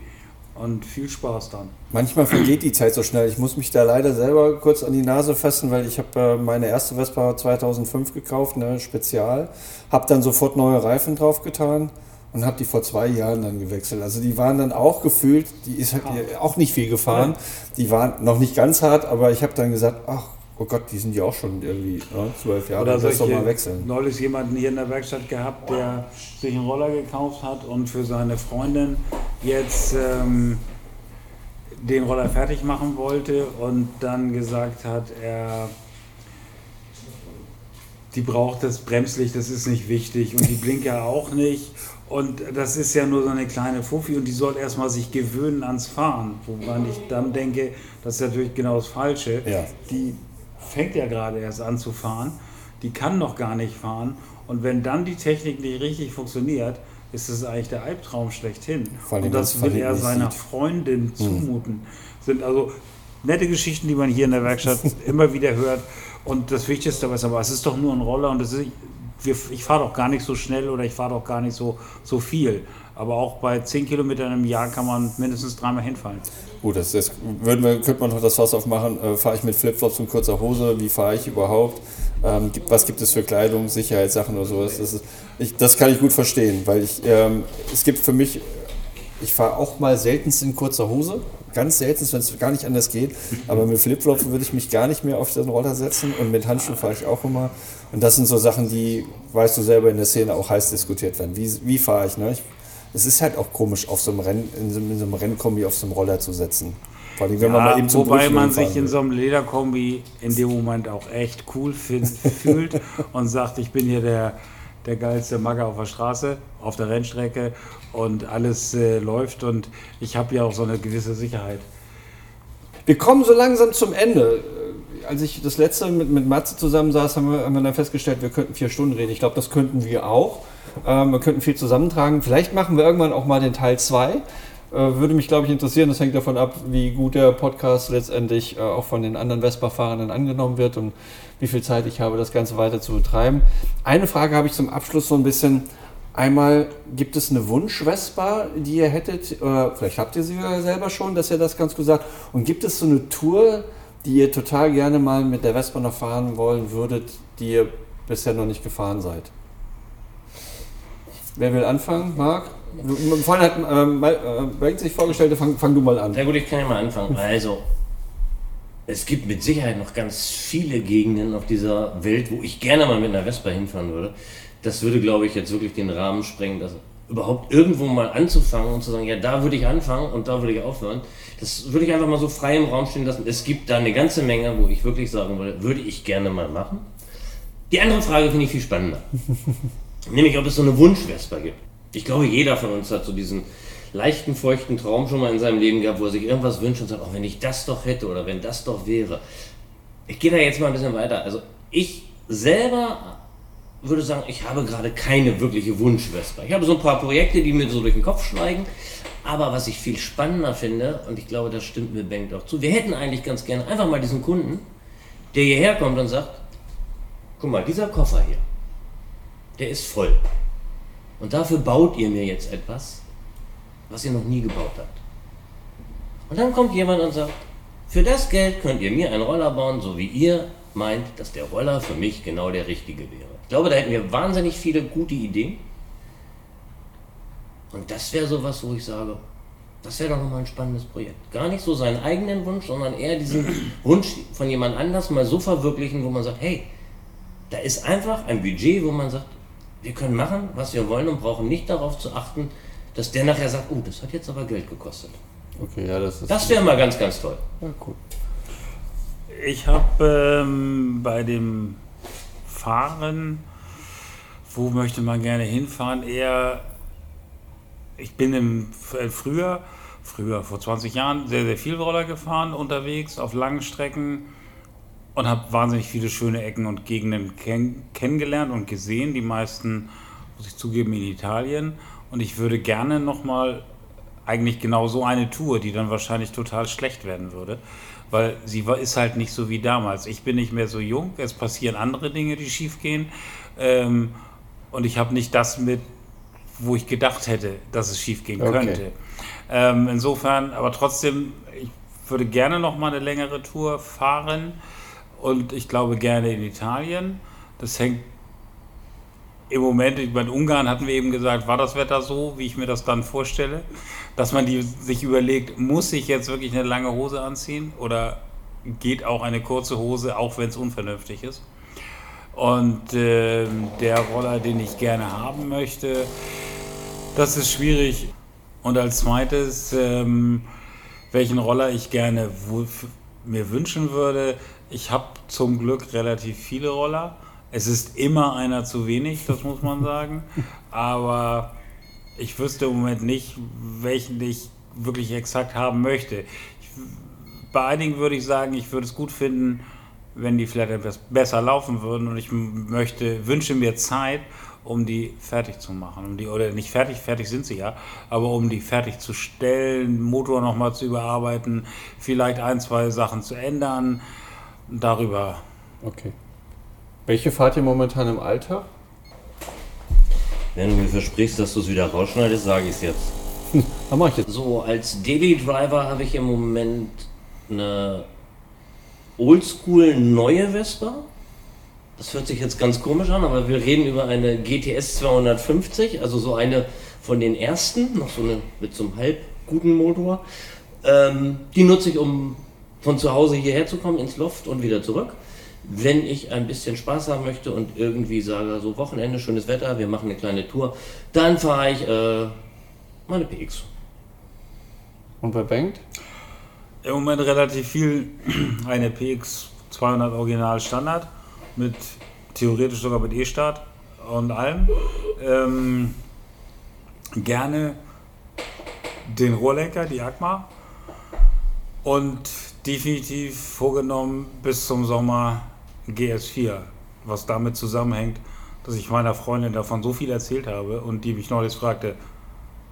Und viel Spaß dann. Manchmal vergeht die Zeit so schnell. Ich muss mich da leider selber kurz an die Nase fassen, weil ich habe äh, meine erste Vespa 2005 gekauft, ne, Spezial. Habe dann sofort neue Reifen draufgetan und habe die vor zwei Jahren dann gewechselt. Also die waren dann auch gefühlt, die ist halt auch nicht viel gefahren. Die waren noch nicht ganz hart, aber ich habe dann gesagt, ach oh Gott, die sind ja auch schon irgendwie ne, zwölf Jahre, Oder doch solche, mal wechseln. neulich jemanden hier in der Werkstatt gehabt, der sich einen Roller gekauft hat und für seine Freundin jetzt ähm, den Roller fertig machen wollte und dann gesagt hat, er die braucht das Bremslicht, das ist nicht wichtig und die Blinker auch nicht. Und das ist ja nur so eine kleine Fuffi und die soll erstmal sich gewöhnen ans Fahren. Wobei ich dann denke, das ist natürlich genau das Falsche. Ja. Die fängt ja gerade erst an zu fahren, die kann noch gar nicht fahren. Und wenn dann die Technik nicht richtig funktioniert, ist es eigentlich der Albtraum schlechthin. Und das will er seiner sieht. Freundin zumuten. Sind also nette Geschichten, die man hier in der Werkstatt immer wieder hört. Und das Wichtigste dabei ist aber, es ist doch nur ein Roller und ist, ich fahre doch gar nicht so schnell oder ich fahre doch gar nicht so, so viel. Aber auch bei 10 Kilometern im Jahr kann man mindestens dreimal hinfallen. Gut, das, das würden wir, könnte man noch das Fass aufmachen. Äh, fahre ich mit Flipflops und kurzer Hose? Wie fahre ich überhaupt? Ähm, was gibt es für Kleidung, Sicherheitssachen oder sowas? Das, ist, ich, das kann ich gut verstehen, weil ich, ähm, es gibt für mich, ich fahre auch mal seltenst in kurzer Hose. Ganz selten, wenn es gar nicht anders geht. Aber mit Flipflops würde ich mich gar nicht mehr auf den Roller setzen und mit Handschuhen fahre ich auch immer. Und das sind so Sachen, die, weißt du selber, in der Szene auch heiß diskutiert werden. Wie, wie fahre ich? Ne? ich es ist halt auch komisch, auf so einem Renn, in, so, in so einem Rennkombi auf so einem Roller zu setzen. Vor allem, wenn man Ja, mal eben zum wobei man sich in so einem Lederkombi in dem Moment auch echt cool find, fühlt und sagt, ich bin hier der, der geilste Magger auf der Straße, auf der Rennstrecke und alles äh, läuft und ich habe ja auch so eine gewisse Sicherheit. Wir kommen so langsam zum Ende. Äh, Als ich das letzte mit, mit Matze zusammensaß, haben wir, haben wir dann festgestellt, wir könnten vier Stunden reden. Ich glaube, das könnten wir auch. Ähm, wir könnten viel zusammentragen. Vielleicht machen wir irgendwann auch mal den Teil 2. Äh, würde mich, glaube ich, interessieren. Das hängt davon ab, wie gut der Podcast letztendlich äh, auch von den anderen Vespa-Fahrern angenommen wird und wie viel Zeit ich habe, das Ganze weiter zu betreiben. Eine Frage habe ich zum Abschluss so ein bisschen. Einmal, gibt es eine Wunsch-Vespa, die ihr hättet, oder vielleicht habt ihr sie ja selber schon, dass ihr das ganz gut sagt. Und gibt es so eine Tour, die ihr total gerne mal mit der Vespa noch fahren wollen würdet, die ihr bisher noch nicht gefahren seid? Wer will anfangen? Marc? Vorhin hat ähm, äh, sich vorgestellt, fang, fang, du mal an. Na gut, ich kann ja mal anfangen. Also, es gibt mit Sicherheit noch ganz viele Gegenden auf dieser Welt, wo ich gerne mal mit einer Vespa hinfahren würde. Das würde, glaube ich, jetzt wirklich den Rahmen sprengen, das überhaupt irgendwo mal anzufangen und zu sagen, ja, da würde ich anfangen und da würde ich aufhören. Das würde ich einfach mal so frei im Raum stehen lassen. Es gibt da eine ganze Menge, wo ich wirklich sagen würde, würde ich gerne mal machen. Die andere Frage finde ich viel spannender. Nämlich, ob es so eine Wunsch-Vespa gibt. Ich glaube, jeder von uns hat so diesen leichten, feuchten Traum schon mal in seinem Leben gehabt, wo er sich irgendwas wünscht und sagt, oh, wenn ich das doch hätte oder wenn das doch wäre. Ich gehe da jetzt mal ein bisschen weiter. Also ich selber würde sagen, ich habe gerade keine wirkliche Wunsch-Vespa. Ich habe so ein paar Projekte, die mir so durch den Kopf schweigen. Aber was ich viel spannender finde, und ich glaube, das stimmt mir Bengt auch zu, wir hätten eigentlich ganz gerne einfach mal diesen Kunden, der hierher kommt und sagt, guck mal, dieser Koffer hier, der ist voll. Und dafür baut ihr mir jetzt etwas, was ihr noch nie gebaut habt. Und dann kommt jemand und sagt, für das Geld könnt ihr mir einen Roller bauen, so wie ihr meint, dass der Roller für mich genau der richtige wäre. Ich glaube, da hätten wir wahnsinnig viele gute Ideen. Und das wäre so was, wo ich sage, das wäre doch nochmal ein spannendes Projekt. Gar nicht so seinen eigenen Wunsch, sondern eher diesen Wunsch von jemand anders mal so verwirklichen, wo man sagt, hey, da ist einfach ein Budget, wo man sagt, wir können machen, was wir wollen und brauchen nicht darauf zu achten, dass der nachher sagt, oh, das hat jetzt aber Geld gekostet. Okay, ja, das ist. Das wäre mal ganz, ganz toll. Ja, cool. Ich habe ähm, bei dem Fahren, wo möchte man gerne hinfahren, eher, ich bin im äh, früher, früher vor 20 Jahren sehr, sehr viel Roller gefahren unterwegs auf langen Strecken und habe wahnsinnig viele schöne Ecken und Gegenden kenn kennengelernt und gesehen. Die meisten, muss ich zugeben, in Italien. Und ich würde gerne nochmal eigentlich genau so eine Tour, die dann wahrscheinlich total schlecht werden würde, weil sie war, ist halt nicht so wie damals. Ich bin nicht mehr so jung, es passieren andere Dinge, die schief gehen. Ähm, und ich habe nicht das mit, wo ich gedacht hätte, dass es schief gehen okay. könnte. Ähm, insofern, aber trotzdem, ich würde gerne noch mal eine längere Tour fahren und ich glaube gerne in Italien. Das hängt im Moment, ich meine, Ungarn hatten wir eben gesagt, war das Wetter so, wie ich mir das dann vorstelle, dass man die, sich überlegt, muss ich jetzt wirklich eine lange Hose anziehen oder geht auch eine kurze Hose, auch wenn es unvernünftig ist. Und äh, der Roller, den ich gerne haben möchte, das ist schwierig. Und als zweites, ähm, welchen Roller ich gerne mir wünschen würde, ich habe zum Glück relativ viele Roller. Es ist immer einer zu wenig, das muss man sagen. Aber ich wüsste im Moment nicht, welchen ich wirklich exakt haben möchte. Ich, bei einigen würde ich sagen, ich würde es gut finden, wenn die vielleicht etwas besser laufen würden und ich möchte, wünsche mir Zeit, um die fertig zu machen. Um die, oder nicht fertig, fertig sind sie ja, aber um die fertig zu stellen, Motor nochmal zu überarbeiten, vielleicht ein, zwei Sachen zu ändern darüber. Okay. Welche fahrt ihr momentan im Alltag? Wenn du mir versprichst, dass du es wieder rausschneidest, sage ich es jetzt. Was mache ich jetzt? So, als Daily Driver habe ich im Moment eine oldschool neue Vespa. Das hört sich jetzt ganz komisch an, aber wir reden über eine GTS 250, also so eine von den ersten, noch so eine mit so einem halb guten Motor. Ähm, die nutze ich, um von zu Hause hierher zu kommen, ins Loft und wieder zurück. Wenn ich ein bisschen Spaß haben möchte und irgendwie sage, so Wochenende, schönes Wetter, wir machen eine kleine Tour, dann fahre ich äh, meine PX. Und bei Bengt? Im Moment relativ viel eine PX 200 Original Standard mit theoretisch sogar mit E-Start und allem. Ähm, gerne den Rohrlenker, die Agma und definitiv vorgenommen bis zum Sommer GS4, was damit zusammenhängt, dass ich meiner Freundin davon so viel erzählt habe und die mich neulich fragte,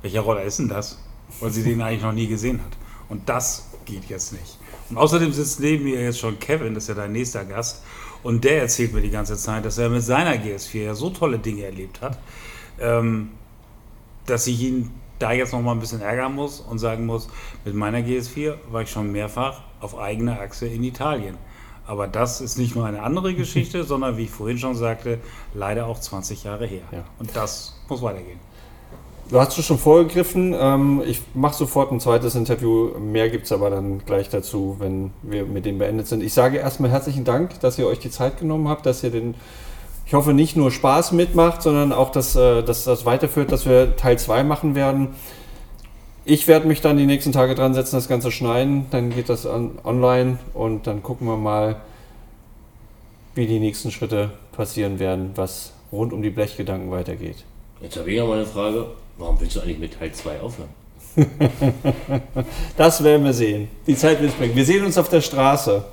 welcher Roller ist denn das? Weil sie den eigentlich noch nie gesehen hat. Und das geht jetzt nicht. Und außerdem sitzt neben mir jetzt schon Kevin, das ist ja dein nächster Gast, und der erzählt mir die ganze Zeit, dass er mit seiner GS4 ja so tolle Dinge erlebt hat, ähm, dass ich ihn da jetzt noch mal ein bisschen ärgern muss und sagen muss, mit meiner GS4 war ich schon mehrfach auf eigener Achse in Italien. Aber das ist nicht nur eine andere Geschichte, sondern wie ich vorhin schon sagte, leider auch 20 Jahre her. Ja. Und das muss weitergehen. du hast schon vorgegriffen. Ähm, ich mache sofort ein zweites Interview. Mehr gibt es aber dann gleich dazu, wenn wir mit dem beendet sind. Ich sage erstmal herzlichen Dank, dass ihr euch die Zeit genommen habt, dass ihr den, ich hoffe, nicht nur Spaß mitmacht, sondern auch, dass, äh, dass das weiterführt, dass wir Teil 2 machen werden. Ich werde mich dann die nächsten Tage dran setzen, das Ganze schneiden. Dann geht das an, online und dann gucken wir mal, wie die nächsten Schritte passieren werden, was rund um die Blechgedanken weitergeht. Jetzt habe ich noch mal eine Frage. Warum willst du eigentlich mit Teil 2 aufhören? das werden wir sehen. Die Zeit wird bringen. Wir sehen uns auf der Straße.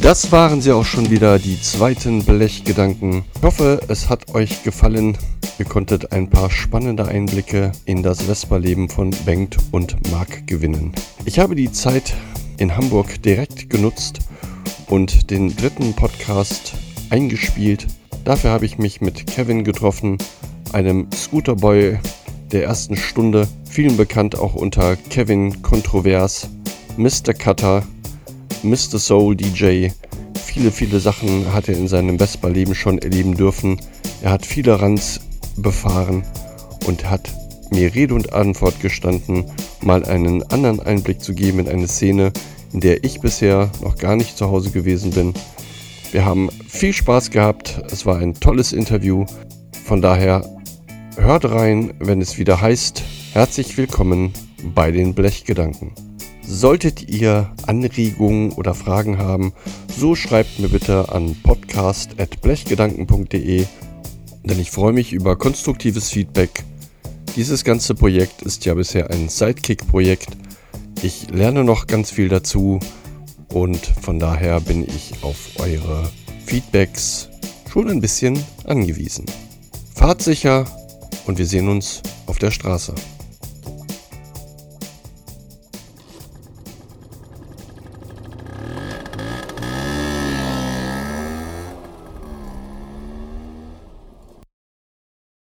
Das waren sie auch schon wieder, die zweiten Blechgedanken. Ich hoffe, es hat euch gefallen. Ihr konntet ein paar spannende Einblicke in das Vespa-Leben von Bengt und Marc gewinnen. Ich habe die Zeit in Hamburg direkt genutzt und den dritten Podcast eingespielt. Dafür habe ich mich mit Kevin getroffen, einem Scooterboy der ersten Stunde, vielen bekannt auch unter Kevin Kontrovers, Mr. Cutter, Mr. Soul DJ. Viele, viele Sachen hat er in seinem Vespa-Leben schon erleben dürfen. Er hat viele Rands befahren und hat mir Rede und Antwort gestanden, mal einen anderen Einblick zu geben in eine Szene, in der ich bisher noch gar nicht zu Hause gewesen bin. Wir haben viel Spaß gehabt. Es war ein tolles Interview. Von daher hört rein, wenn es wieder heißt, herzlich willkommen bei den Blechgedanken. Solltet ihr Anregungen oder Fragen haben, so schreibt mir bitte an podcast.blechgedanken.de, denn ich freue mich über konstruktives Feedback. Dieses ganze Projekt ist ja bisher ein Sidekick-Projekt. Ich lerne noch ganz viel dazu und von daher bin ich auf eure Feedbacks schon ein bisschen angewiesen. Fahrt sicher, und wir sehen uns auf der Straße.